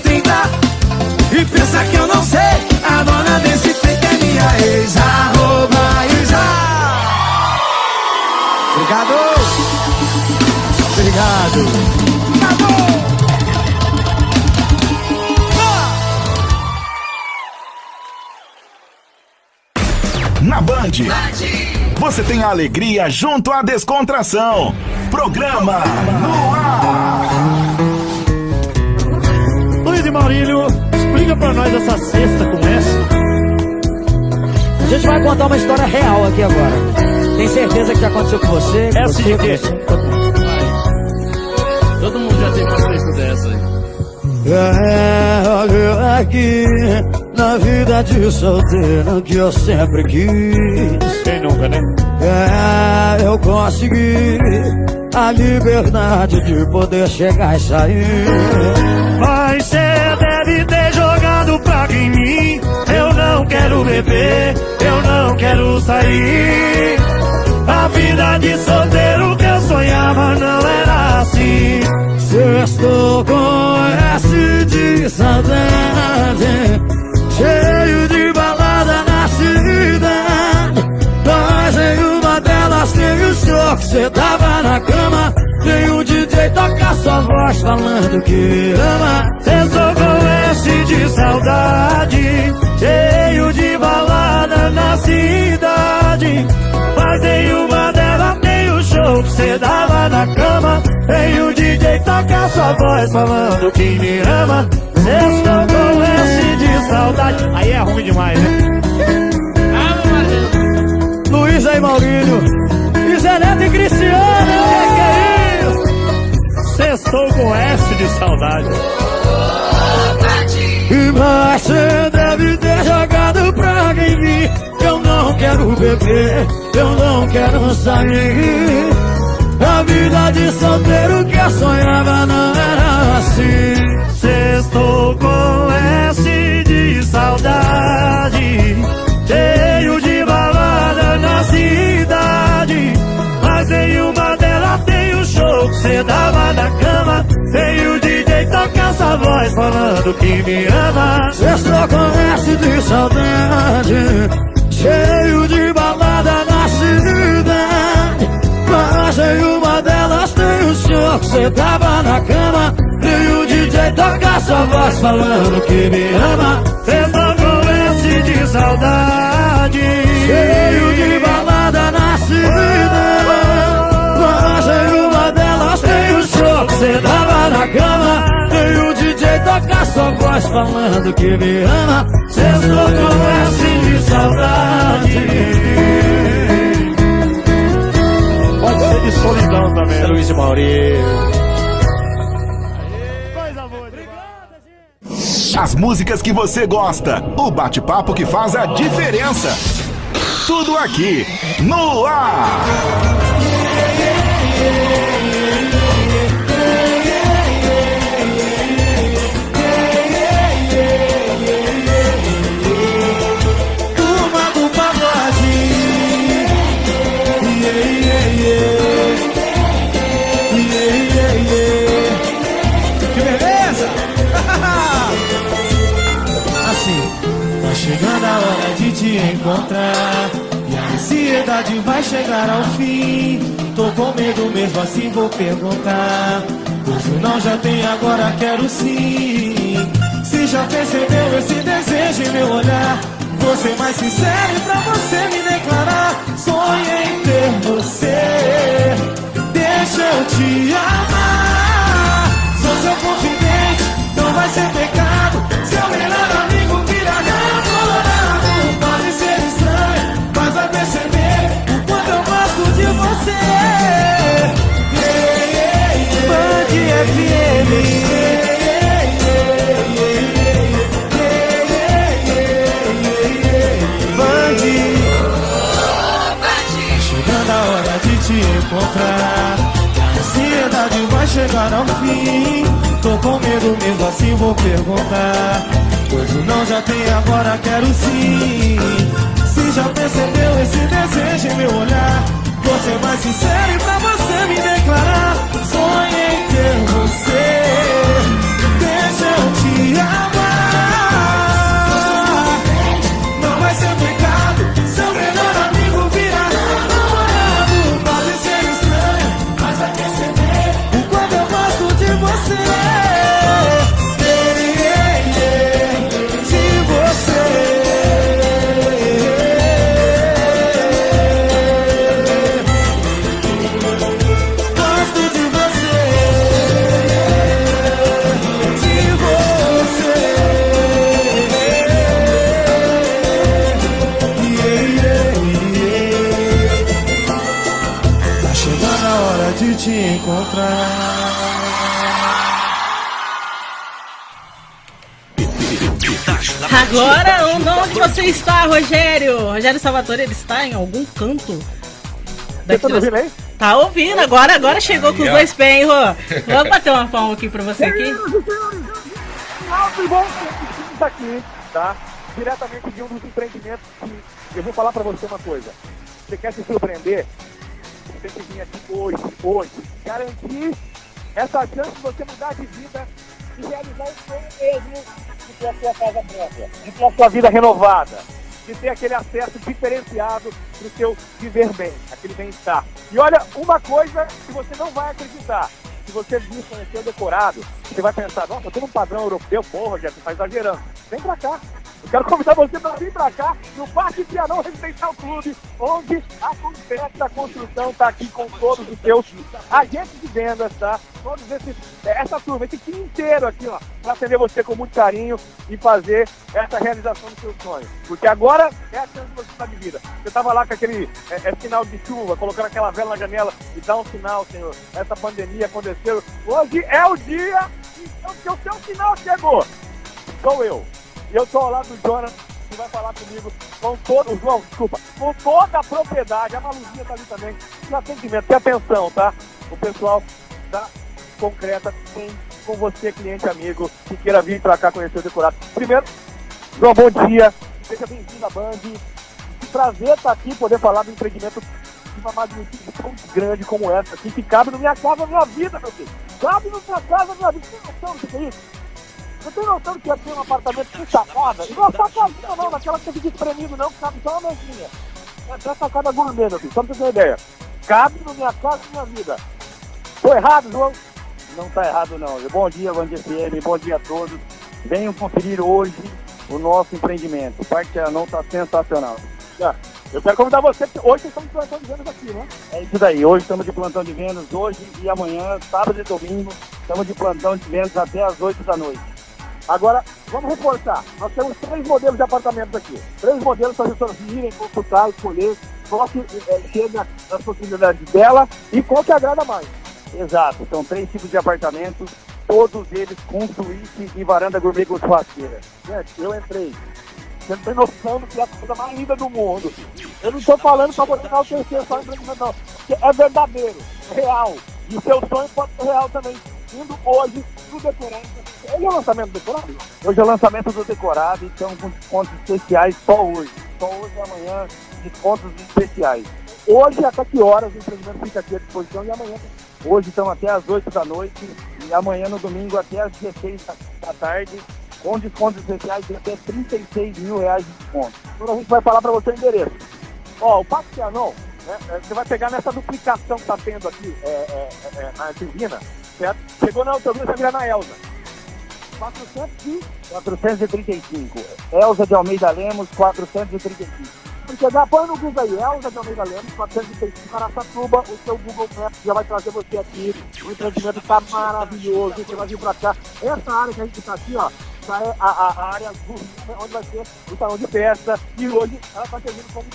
30 E pensa que eu não sei A dona desse fake é minha ex Arroba Isa Obrigado Obrigado Na Band. Você tem a alegria junto à descontração. Programa no ar. E Maurílio, explica pra nós essa cesta com essa. A gente vai contar uma história real aqui agora. Tem certeza que já aconteceu com você? com Essa você, de quê? você, com todo mundo. Todo mundo já teve uma cesta dessa aí. É, aqui na vida de solteiro que eu sempre quis. Quem nunca, né? É, eu consegui a liberdade de poder chegar e sair. Mas não quero beber, eu não quero sair. A vida de solteiro que eu sonhava não era assim. Sextou com S de saudade, cheio de balada na cidade. Mas em uma delas tem o show que cê tava na cama. Tem o DJ tocar sua voz falando que ama. Sextou com S de saudade, cheio de balada na cidade. Mas em uma delas tem o show que cê dava na cama. Tem o DJ tocar sua voz falando que me ama. Sextou com S de saudade. Aí é ruim demais, né? Luísa e Maurílio, e Neto e Cristiano. Que que é isso? Sextou com S de saudade. Mas você deve ter jogado pra quem vi. Eu não quero beber, eu não quero sair. A vida de solteiro que eu sonhava não era assim. Estou com S de saudade Cheio de balada na cidade. Mas em uma dela tem o show que cê dava na cama falando que me ama. Sextou com S de saudade, cheio de balada na cidade. Mas em uma delas tem o senhor que cê tava na cama. E o DJ toca sua voz falando que me ama. Sextou com S de saudade, cheio de balada na cidade. Tem o show que cê tava na cama E o DJ toca sua voz falando que me ama Cê só conhece de saudade Pode ser de solidão também. Luiz e Maurício As músicas que você gosta. O bate-papo que faz a diferença. Tudo aqui no ar. Encontrar E a ansiedade vai chegar ao fim. Tô com medo mesmo assim vou perguntar. Pois o não já tem, agora quero sim. Se já percebeu esse desejo em meu olhar Vou ser mais sincero e pra você me declarar. Sonho em ter você. Deixa eu te amar. Sou seu confidente, não vai ser pecado. Seu melhor amigo vira você. Band FM Band. Chegando a hora de te encontrar. A ansiedade vai chegar ao fim. Tô com medo mesmo assim vou perguntar. Pois o não já tem, agora quero sim. Se já percebeu esse desejo em meu olhar Vou ser mais sincero e pra você me declarar. Sonho em ter você. Deixa eu te amar está, Rogério? Rogério Salvatore, ele está em algum canto? Você tá ouvindo aí? Tá ouvindo, agora, agora chegou com os dois pés, hein, Rô? Vamos bater uma palma aqui pra você aqui. Estamos aqui, tá? Diretamente de um dos empreendimentos que eu vou falar pra você uma coisa. Você quer se surpreender? Você tem que vir aqui hoje, hoje. Garantir essa chance de você mudar de vida e realizar o sonho mesmo de ter a sua casa própria, de ter a sua vida renovada, de ter aquele acesso diferenciado pro seu viver bem, aquele bem-estar. E olha, uma coisa que você não vai acreditar. Se você vir conhecer o decorado, você vai pensar, nossa, eu num padrão europeu, porra, Rogério, você tá exagerando. Vem pra cá. Eu quero convidar você para vir pra cá no Parque Pianão Residencial Clube, onde a Confex da Construção está aqui com todos os seus agentes de vendas, tá? Todos esses, essa turma, esse time inteiro aqui, ó, para atender você com muito carinho e fazer essa realização do seu sonho. Porque agora é a chance de você estar de vida. Você tava lá com aquele é, é, sinal de chuva, colocando aquela vela na janela e dá um sinal, senhor. Essa pandemia aconteceu. Hoje é o dia então, que o seu sinal chegou. Sou eu. E eu tô ao lado do Jonas, que vai falar comigo com todo, João, desculpa, com toda a propriedade. A Maluzinha tá ali também. Que atendimento, que atenção, tá? O pessoal da Concreta tem com você, cliente amigo, que queira vir pra cá conhecer o decorado. Primeiro, João, bom dia. Seja bem-vindo à Band. Que prazer estar aqui, poder falar do empreendimento de uma magnitude tão grande como essa aqui, que cabe na minha casa, na minha vida, meu filho. Cabe na sua casa, na minha vida. Você do que é isso? Você tem noção que eu tenho um apartamento com sacada? E não é sacadinha não, daquela que fica espremido não, que cabe só uma mesinha. É até sacada gourmet, meu filho, só pra você ter uma ideia. Cabe na minha casa e na minha vida. Tô errado, João? Não tá errado não. Bom dia, Band FM, bom dia a todos. Venham conferir hoje o nosso empreendimento. O Parque Anão tá sensacional. Ah, Eu quero convidar você, porque hoje estão de plantão de vendas aqui, né? É isso daí. Hoje estamos de plantão de vendas, hoje e amanhã, sábado e domingo, estamos de plantão de vendas até as 8 da noite. Agora, vamos reforçar. Nós temos três modelos de apartamentos aqui. Três modelos para as pessoas virem, consultar, escolher, qual que eh, chega nas possibilidades dela e qual que agrada mais. Exato, são três tipos de apartamentos, todos eles com suíte e varanda gourmet com churrasqueira. Gente, eu entrei. Você não tem noção do que é a coisa mais linda do mundo. Eu não estou falando para você não terceiro só empreendimento, não. Porque é verdadeiro, é real. E o seu sonho pode ser real também. Hoje pro decorado. Ele é o lançamento do decorado? Hoje é o lançamento do decorado, então com descontos especiais só hoje. Só hoje e amanhã, descontos especiais. Hoje até que horas o empreendimento fica aqui à disposição e amanhã Hoje estão até as 8 da noite e amanhã no domingo até as 16 da, tarde, com descontos especiais de até 36 mil reais de desconto. Agora a gente vai falar para você o endereço. Ó, o Parque Cianon, né, é, você vai pegar nessa duplicação que está tendo aqui é, é, é, na Divina, certo? Chegou na autovia, você vira na Elza. 400 e... 435. Elza de Almeida Lemos, 435. Porque já põe no Google aí, Elza de Almeida Lemos, 435 Araçatuba, o seu Google Maps já vai trazer você aqui. O empreendimento está maravilhoso, você vai vir para cá. Essa área que a gente está aqui, ó, já é a, a- a área do- onde vai ser o salão de festa. E hoje ela está servindo como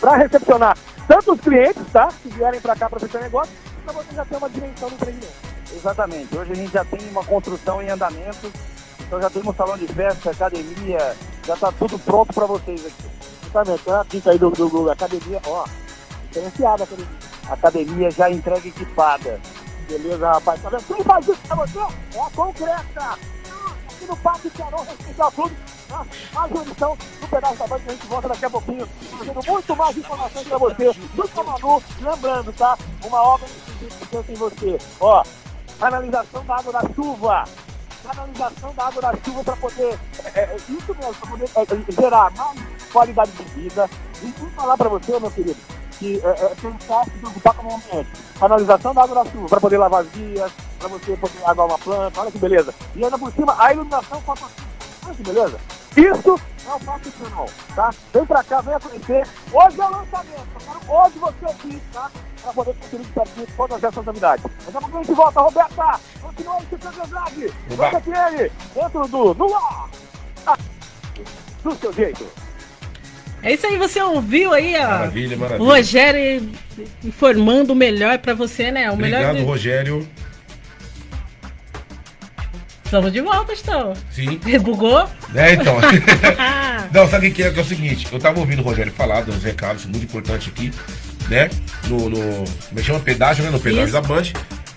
para recepcionar tanto os clientes, tá? Que vierem para cá para fechar negócio, para você já ter uma dimensão do empreendimento. Exatamente. Hoje a gente já tem uma construção em andamento, então já temos salão de festa, academia, já está tudo pronto para vocês aqui. Exatamente, tá? Fica aí do, do Google Academia, ó, diferenciada a academia. Academia já entrega equipada. Beleza, rapaz. Tá vendo? Quem faz isso pra você é a concreta. Aqui no Parque Carol, a tudo. Tá? Mais uma edição do Pedaço da Banda que a gente volta daqui a pouquinho, trazendo muito mais informações pra você. Do Comanu, lembrando, tá? Uma obra que em você. Ó, canalização da água da chuva. Canalização da água da chuva para poder, é, é, isso mesmo, para poder é, gerar mais qualidade de vida. E vou falar para você, meu querido, que é, é, pensar se preocupar com o ambiente. Canalização da água da chuva, para poder lavar as vias, para você poder aguar uma planta, olha que beleza. E ainda por cima, a iluminação com a Olha que beleza. Isso é o Parque Canal, tá? Vem pra cá, venha conhecer. Hoje é o lançamento. Eu quero hoje você aqui, tá? Pra poder conferir de pertinho todas essas novidades. Daqui a pouco a gente volta. Roberta, continua aí, Ciclo Andrade. Você aqui ele, dentro do No Ar. Ah, Do seu jeito. É isso aí, você ouviu aí, ó. Maravilha, maravilha. O Rogério informando o melhor pra você, né? O melhor. Obrigado, Rogério. Estamos de volta, estão. Sim. Bugou? É, então. Não, sabe o que é? Que é o seguinte, eu tava ouvindo o Rogério falar dos recados, muito importante aqui, né? No, no como é chama? Pedágio, né? No pedágio Isso. da Band.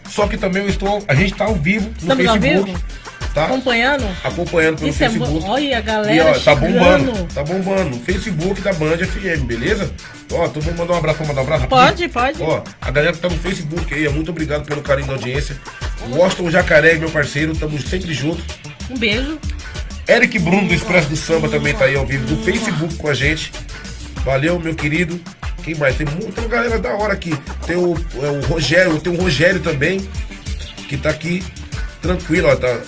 Só que também eu estou, a gente tá ao vivo no Estamos ao Facebook. vivo? Tá? Acompanhando? Acompanhando pelo Isso é Facebook. bom. Olha a E, galera ó, tá chegando. bombando, tá bombando. Facebook da Band FM, beleza? Ó, todo mundo mandar um abraço, mandar um abraço Pode, pode. Ó, a galera que tá no Facebook aí, muito obrigado pelo carinho da audiência. Washington Jacaré, meu parceiro, estamos sempre juntos. Um beijo. Eric Bruno do Expresso do Samba também tá aí ao vivo do Facebook com a gente. Valeu, meu querido. Quem mais? Tem muita galera da hora aqui. Tem o, é, o Rogério, tem o Rogério também, que tá aqui tranquilo, ó. Tá,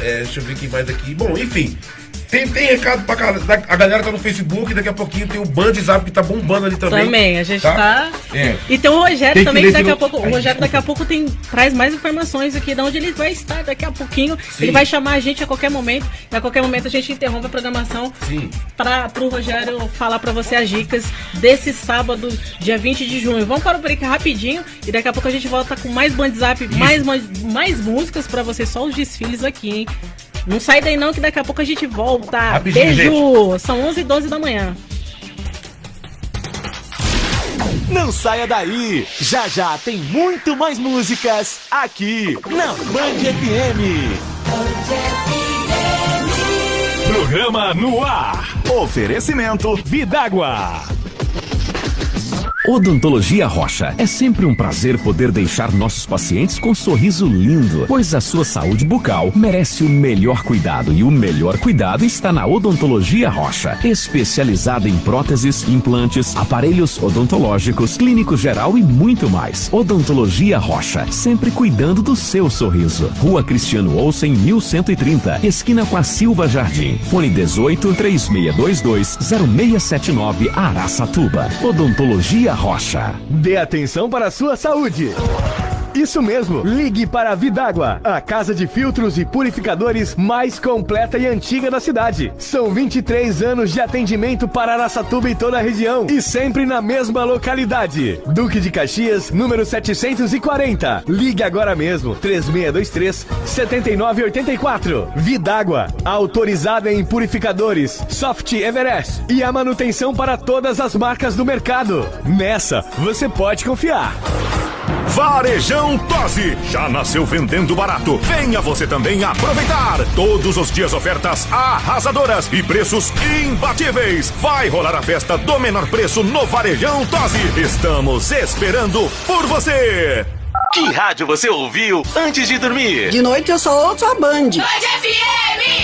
é, deixa eu ver quem mais aqui. Bom, enfim. Tem, tem recado pra galera. A galera tá no Facebook, daqui a pouquinho tem o Band Zap que tá bombando ali também. Também, a gente tá. É. E tem o Rogério Tem também, que daqui a pelo- pouco. O Rogério daqui a pouco tem, traz mais informações aqui de onde ele vai estar daqui a pouquinho. Sim. Ele vai chamar a gente a qualquer momento. E a qualquer momento a gente interrompe a programação Sim. para o Rogério falar para você as dicas desse sábado, dia 20 de junho. Vamos para o break rapidinho e daqui a pouco a gente volta com mais Band Zap, mais, mais, mais músicas para você, só os desfiles aqui, hein? Não sai daí não que daqui a pouco a gente volta. Rapidinho, Beijo! São 11 e 12 da manhã. Não saia daí! Já já tem muito mais músicas aqui na Band FM. Programa no ar. Oferecimento Vidágua. Odontologia Rocha. É sempre um prazer poder deixar nossos pacientes com um sorriso lindo, pois a sua saúde bucal merece o melhor cuidado e o melhor cuidado está na Odontologia Rocha, especializada em próteses, implantes, aparelhos odontológicos, clínico geral e muito mais. Odontologia Rocha, sempre cuidando do seu sorriso. Rua Cristiano Olsen, 1130, esquina com a Silva Jardim. Fone 18 3622 0679 Araçatuba. Odontologia Rocha. Dê atenção para a sua saúde. Isso mesmo, ligue para a Vidágua, a casa de filtros e purificadores mais completa e antiga da cidade. São 23 anos de atendimento para Araçatuba e toda a região e sempre na mesma localidade. Duque de Caxias, número 740. Ligue agora mesmo, 3623 7984. Vidágua, autorizada em purificadores, Soft Everest e a manutenção para todas as marcas do mercado. Nessa, você pode confiar. Varejão Tosse. Já nasceu vendendo barato. Venha você também aproveitar. Todos os dias ofertas arrasadoras e preços imbatíveis. Vai rolar a festa do menor preço no Varejão Tosse. Estamos esperando por você. Que rádio você ouviu antes de dormir? De noite eu só ouço a Band.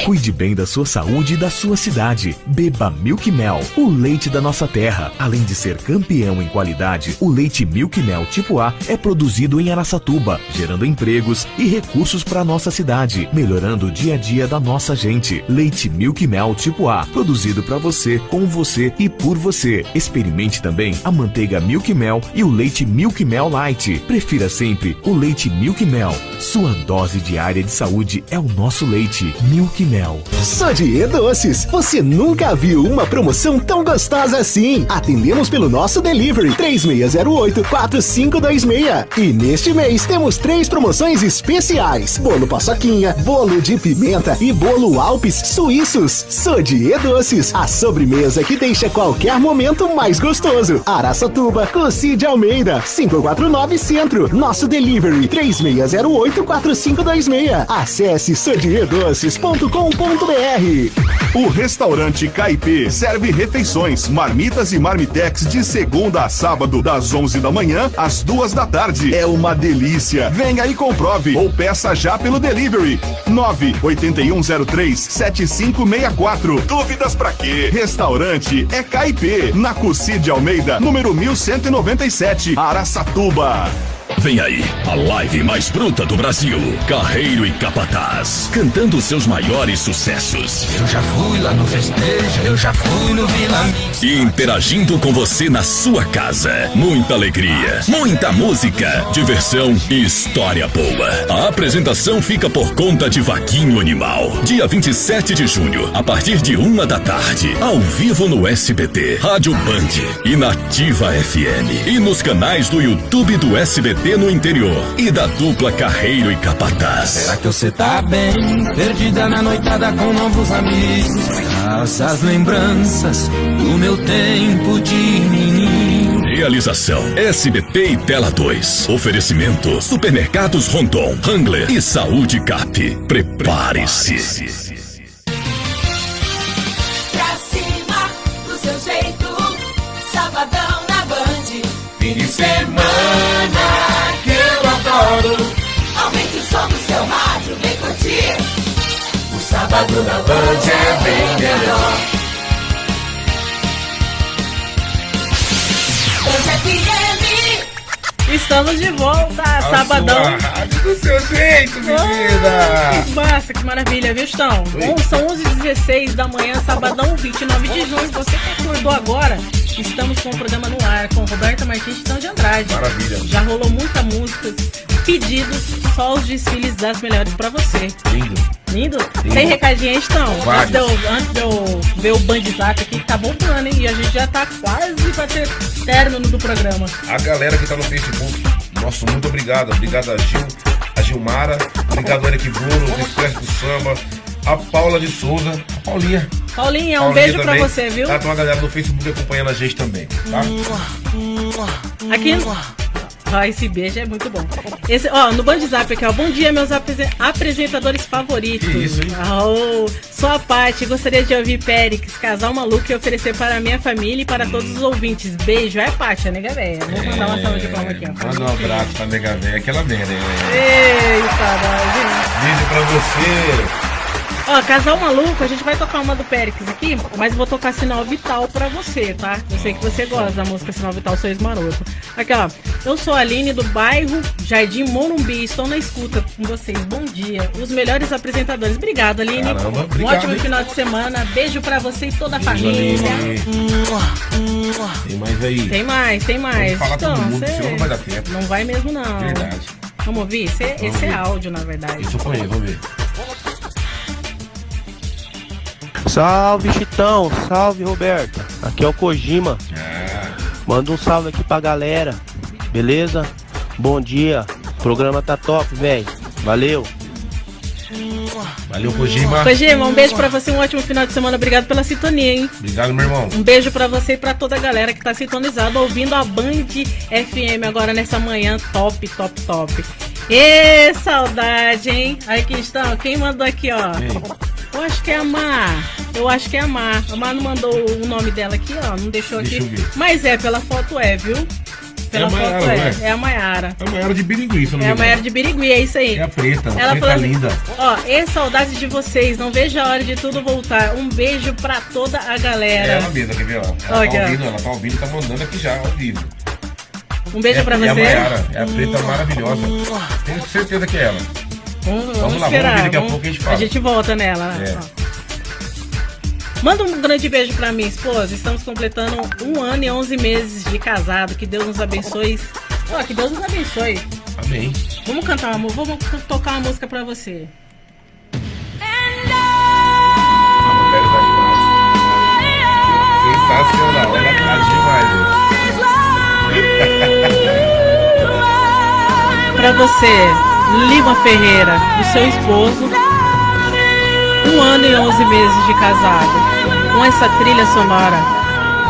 Cuide bem da sua saúde e da sua cidade. Beba Milk Mel, o leite da nossa terra. Além de ser campeão em qualidade, o leite Milk Mel tipo A é produzido em Araçatuba, gerando empregos e recursos para nossa cidade, melhorando o dia a dia da nossa gente. Leite Milk Mel tipo A, produzido para você, com você e por você. Experimente também a manteiga Milk Mel e o leite Milk Mel Light. Prefira sempre o leite Milk Mel. Sua dose diária de saúde é o nosso leite Milk Mel. Sodier Doces, você nunca viu uma promoção tão gostosa assim. Atendemos pelo nosso delivery 3608-4526. E neste mês temos três promoções especiais: bolo paçoquinha, bolo de pimenta e bolo Alpes suíços. Sodier Doces, a sobremesa que deixa qualquer momento mais gostoso. Araçatuba, Cocide Almeida, 549 Centro. Nosso delivery 3608-4526. Acesse sodierdoces.com.br. O restaurante Caipê serve refeições, marmitas e marmitex de segunda a sábado, das 11 da manhã às duas da tarde. É uma delícia. Venha e comprove ou peça já pelo delivery. 981037564. Dúvidas pra quê? Restaurante é Caipê, na Cucide Almeida, número 1197, Araçatuba. Vem aí, a live mais bruta do Brasil. Carreiro e Capataz, cantando seus maiores sucessos. Eu já fui lá no festejo, eu já fui no Vila. E interagindo com você na sua casa. Muita alegria, muita música, diversão e história boa. A apresentação fica por conta de Vaquinho Animal. Dia 27 de junho, a partir de uma da tarde, ao vivo no SBT, Rádio Band e Nativa FM. E nos canais do YouTube do SBT no interior e da dupla Carreiro e Capataz. Será que você tá bem? Perdida na noitada com novos amigos. Essas lembranças do meu tempo de menino. Realização SBT e Tela 2. Oferecimento Supermercados Rondon, Hangler e Saúde Cap. Prepare-se. Pra cima, do seu jeito. Sabadão na Band. Fim de semana adoro. Aumente o som do seu rádio, vem curtir. O sábado na Band é bem melhor. Band FM. Estamos de volta, sabadão. Do seu jeito, Ah, que massa, que maravilha, viu, Estão? Bom, são 11h16 da manhã, sabadão 29 de junho. Você que acordou agora, estamos com o programa no ar com Roberta Martins e Tão de Andrade. Maravilha. Já rolou muita música, pedidos, só os desfiles das melhores pra você. Lindo. Lindo? Lindo. Tem recadinho aí, Estão? Antes de, eu, antes de eu ver o Bandizac aqui, que tá bombando, hein? E a gente já tá quase pra ter término do programa. A galera que tá no Facebook, nosso muito obrigado. Obrigado a Gil, a Gilmara, obrigado a Eric Bruno, do Expresso do Samba, a Paula de Souza, a Paulinha. Paulinha, um Paulinha beijo pra também. você, viu? Tá, tem uma galera no Facebook acompanhando a gente também, tá? Aqui. Ó, esse beijo é muito bom. Esse, ó, no Band Zap aqui, ó. Bom dia, meus apresen- apresentadores favoritos. Que isso, hein? Oh, sou a Paty, gostaria de ouvir Périx, casal maluco e oferecer para a minha família e para todos os ouvintes. Beijo, é Paty, a nega véia. Vou mandar uma salva de palmas aqui, ó. Manda um abraço pra nega velha, aquela merda. hein? Eita, nós, Beijo pra você. Ó, casal maluco, a gente vai tocar uma do Périx aqui, mas vou tocar Sinal Vital pra você, tá? Eu sei que você gosta da música Sinal Vital, Sois Maroto. Aqui, ó. Eu sou a Aline do bairro Jardim Morumbi, estou na escuta com vocês. Bom dia. Os melhores apresentadores. Obrigada, Aline. Caramba, um obrigado, ótimo hein? final de semana. Beijo pra você e toda a família. Tem mais aí. Tem mais, tem mais. Falar todo mundo, cê- senão não vai dar tempo. Não vai mesmo, não. Verdade. Vamos ouvir? Esse, é- Vamos esse é ver. áudio, na verdade. Isso eu conheço, vamos ver. Salve Chitão, salve Roberta. Aqui é o Kojima. Manda um salve aqui pra galera, beleza? Bom dia, o programa tá top, velho. Valeu. Valeu, Kojima. Kojima, um beijo pra você, um ótimo final de semana. Obrigado pela sintonia, hein? Obrigado, meu irmão. Um beijo pra você e pra toda a galera que tá sintonizada ouvindo a Band FM agora nessa manhã top, top, top. Ê, saudade, hein? Aí que estão, quem mandou aqui, ó? Eu acho que é a Mar. Eu acho que é a Mar. A Mar não mandou o nome dela aqui, ó. Não deixou Deixa aqui. eu ver. Mas é, pela foto é, viu? Pela É a foto Maiara, é. não é? É a Maiara. É a Maiara de Birigui, se eu não É a. Maiara de Birigui, é isso aí. É a preta, Ela preta falou assim, linda. Ó, e saudade de vocês. Não vejo a hora de tudo voltar. Um beijo pra toda a É galera. ela mesma, quer ver? Ela Olha aqui, tá ouvindo, ela tá ouvindo, tá mandando aqui já, ao vivo. Um beijo é, pra É a você. Maiara, é a preta maravilhosa. Tenho certeza que é ela. Vamos, Vamos vamos lá, esperar. vamos daqui a vamos- pouco a gente fala. A gente volta nela. É. Ó. Manda um grande beijo pra minha esposa. Estamos completando um ano e 11 meses de casado. Que Deus nos abençoe. Ó, que Deus nos abençoe. Amém. Vamos cantar uma música. Vamos tocar uma música pra você. Sensacional, ela traz demais. Pra você, Lima Ferreira, do seu esposo. Um ano e 11 meses de casado. Com essa trilha sonora.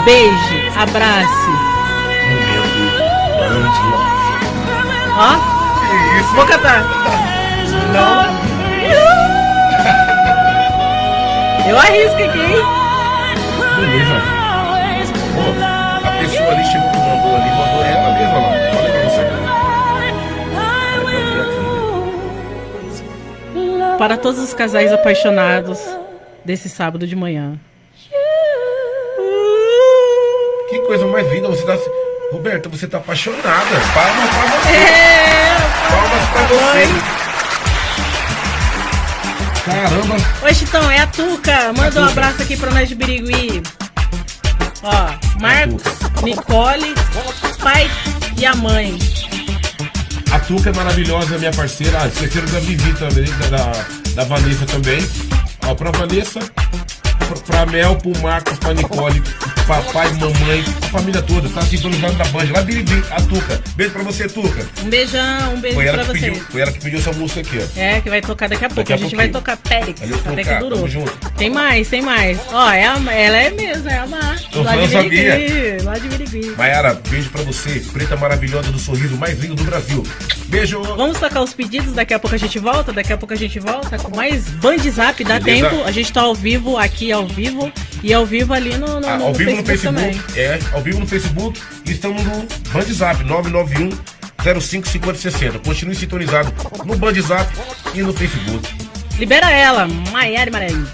Beije, abrace. Ó. Vou cantar. Não. Para todos os casais apaixonados desse sábado de manhã. Que coisa mais linda, você tá. Roberta, você tá apaixonada. Palmas pra você. É, Palmas pra você. Caramba. Oi, Chitão, é a Tuca. Manda um Tuca. abraço aqui pra nós de Birigui. Ó, Marcos, Nicole, pai e a mãe. A Tuca é maravilhosa, minha parceira. Ah, esqueceram da Vivi também, da, da, da Vanessa também. Ó, pra Vanessa, pra, Mel, pro Marcos, pra Nicole, papai, mamãe, a família toda. Tá sintonizando da Band. Lá Birigui, a Tuca. Beijo pra você, Tuca. Um beijão, um beijo Foi ela, pra que vocês. pediu, foi ela que pediu essa música aqui, ó. É, que vai tocar daqui a pouco. Daqui a a gente pouquinho. vai tocar Périx. Valeu, Até que Tuca. durou. Tamo junto. Tem mais, tem mais. Ó, é a, ela é mesmo, é a Mar. Lá de. Birigui. Lá de Birigui. Mayara, beijo pra você, preta maravilhosa do sorriso mais lindo do Brasil. Beijo. Vamos tocar os pedidos, daqui a pouco a gente volta, daqui a pouco a gente volta com mais Band Zap, dá Beleza. tempo. A gente tá ao vivo aqui, ao vivo, e ao vivo ali no, no, Ah, no ao vivo no Facebook Facebook. também. É, ao vivo no Facebook. E estamos no Bandzap 991 055060. Continue sintonizado no Bandzap e no Facebook. Libera ela, Maiara Maranhão.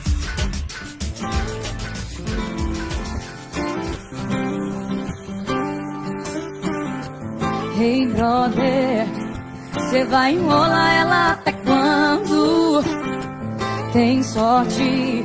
Hey brother, você vai enrolar ela até quando? Tem sorte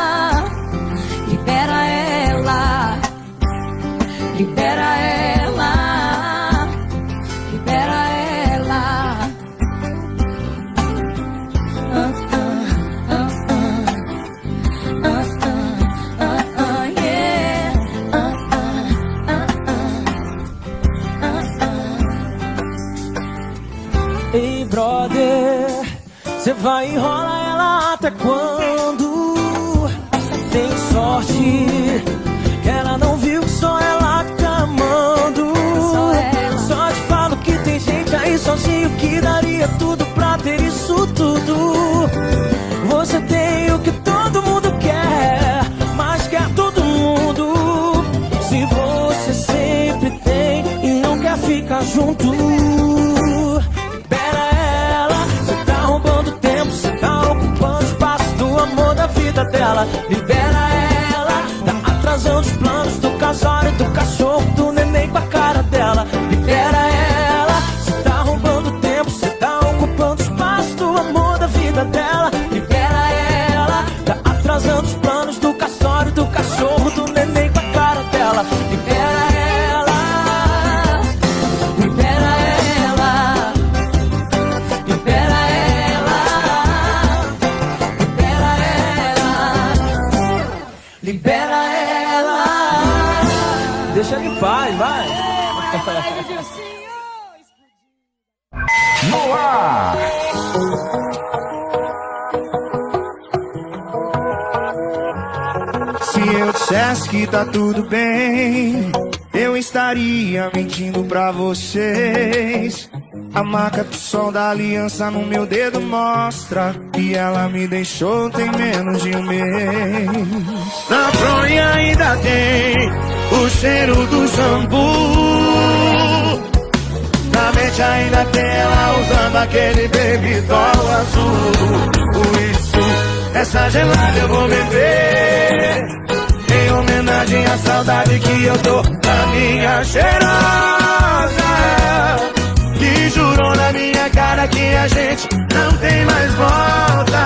Libera ela. Libera ela. Ei, brother, você vai enrolar ela até quando? Tem sorte junto. Ela, você tá roubando tempo, você tá ocupando espaço do amor da vida dela. Libera ela, tá atrasando os planos do casório, do cachorro, marca do sol da aliança no meu dedo mostra que ela me deixou tem menos de um mês. Na fronha ainda tem o cheiro do shampoo. Na mente ainda tem ela usando aquele baby doll azul. Por isso, essa gelada eu vou beber. Em homenagem à saudade que eu tô da minha cheirosa. Jurou na minha cara que a gente não tem mais volta.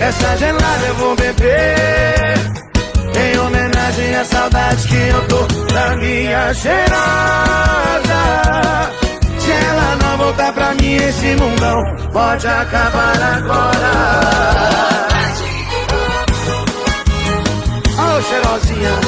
Essa gelada eu vou beber. Em homenagem à saudade que eu tô da minha cheirosa. Se ela não voltar pra mim, esse mundão pode acabar agora. Ô cheirosinha.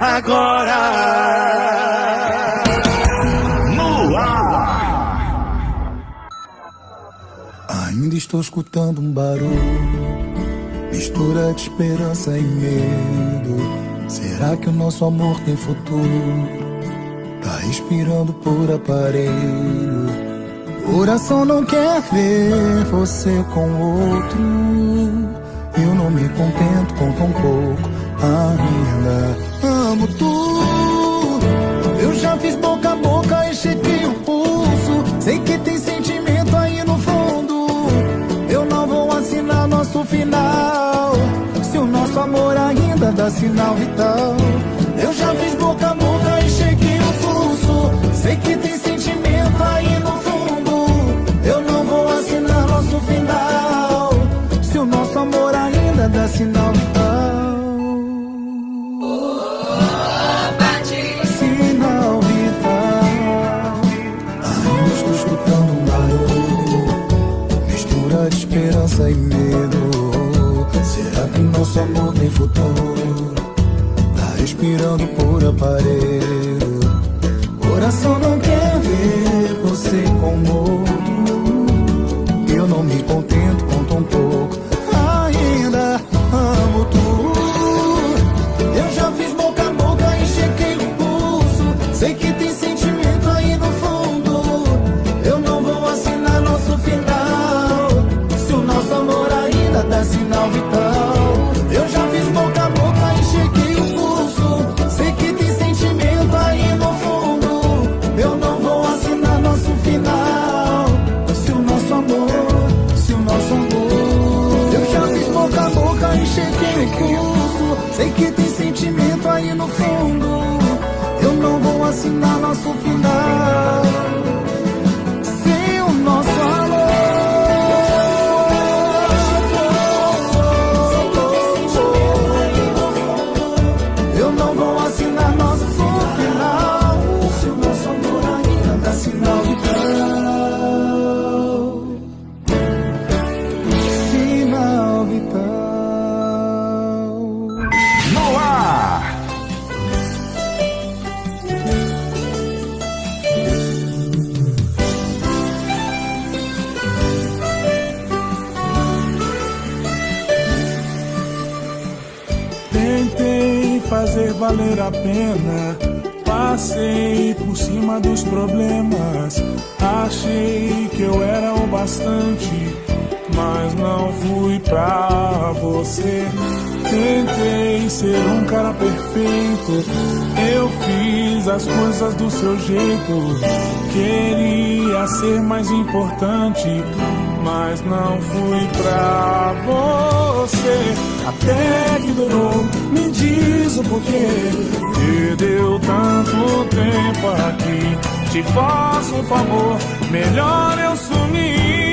agora. No ar. Ainda estou escutando um barulho, mistura de esperança e medo. Será que o nosso amor tem futuro? Tá respirando por aparelho. Coração não quer ver você com outro. Eu não me contento com tão pouco ainda amo tu. Eu já fiz boca a boca. Nosso amor tem futuro. Tá respirando por aparelho. Coração não quer ver você como Eu não me contento com as coisas do seu jeito. Queria ser mais importante, mas não fui pra você. Até que durou, me diz o porquê. Perdeu tanto tempo aqui. Te faço um favor, melhor eu sumir.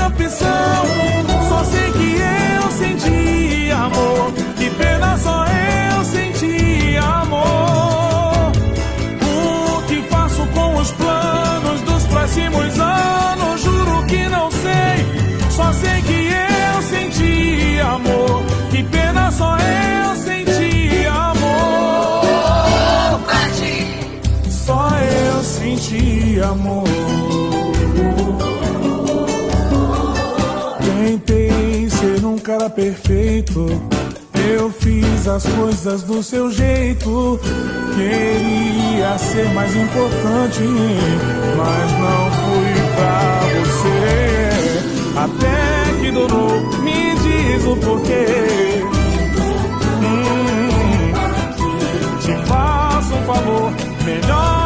opção. Só sei que eu senti amor. Que pena só eu senti amor. O que faço com os planos dos próximos anos? Juro que não sei. Só sei que eu senti amor. Que pena só eu senti amor. Só eu senti amor. perfeito. Eu fiz as coisas do seu jeito. Queria ser mais importante, mas não fui pra você. Até que durou, me diz o porquê. Hum, te faço um favor, melhor.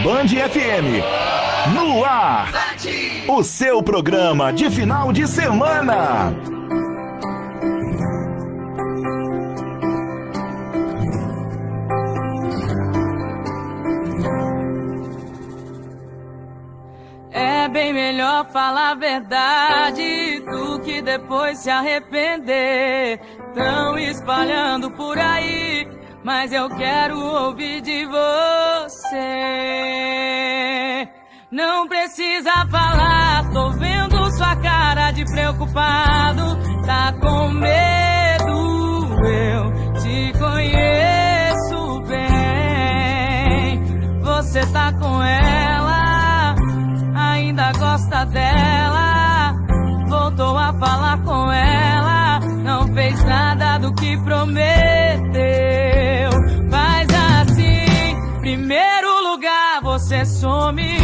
Band FM. No ar. O seu programa de final de semana. É bem melhor falar a verdade do que depois se arrepender. Tão espalhando por aí, mas eu quero ouvir de você. Não precisa falar, tô vendo sua cara de preocupado. Tá com medo, eu te conheço bem. Você tá com ela, ainda gosta dela. Voltou a falar com ela, não fez nada do que prometeu. Faz assim, primeiro você some.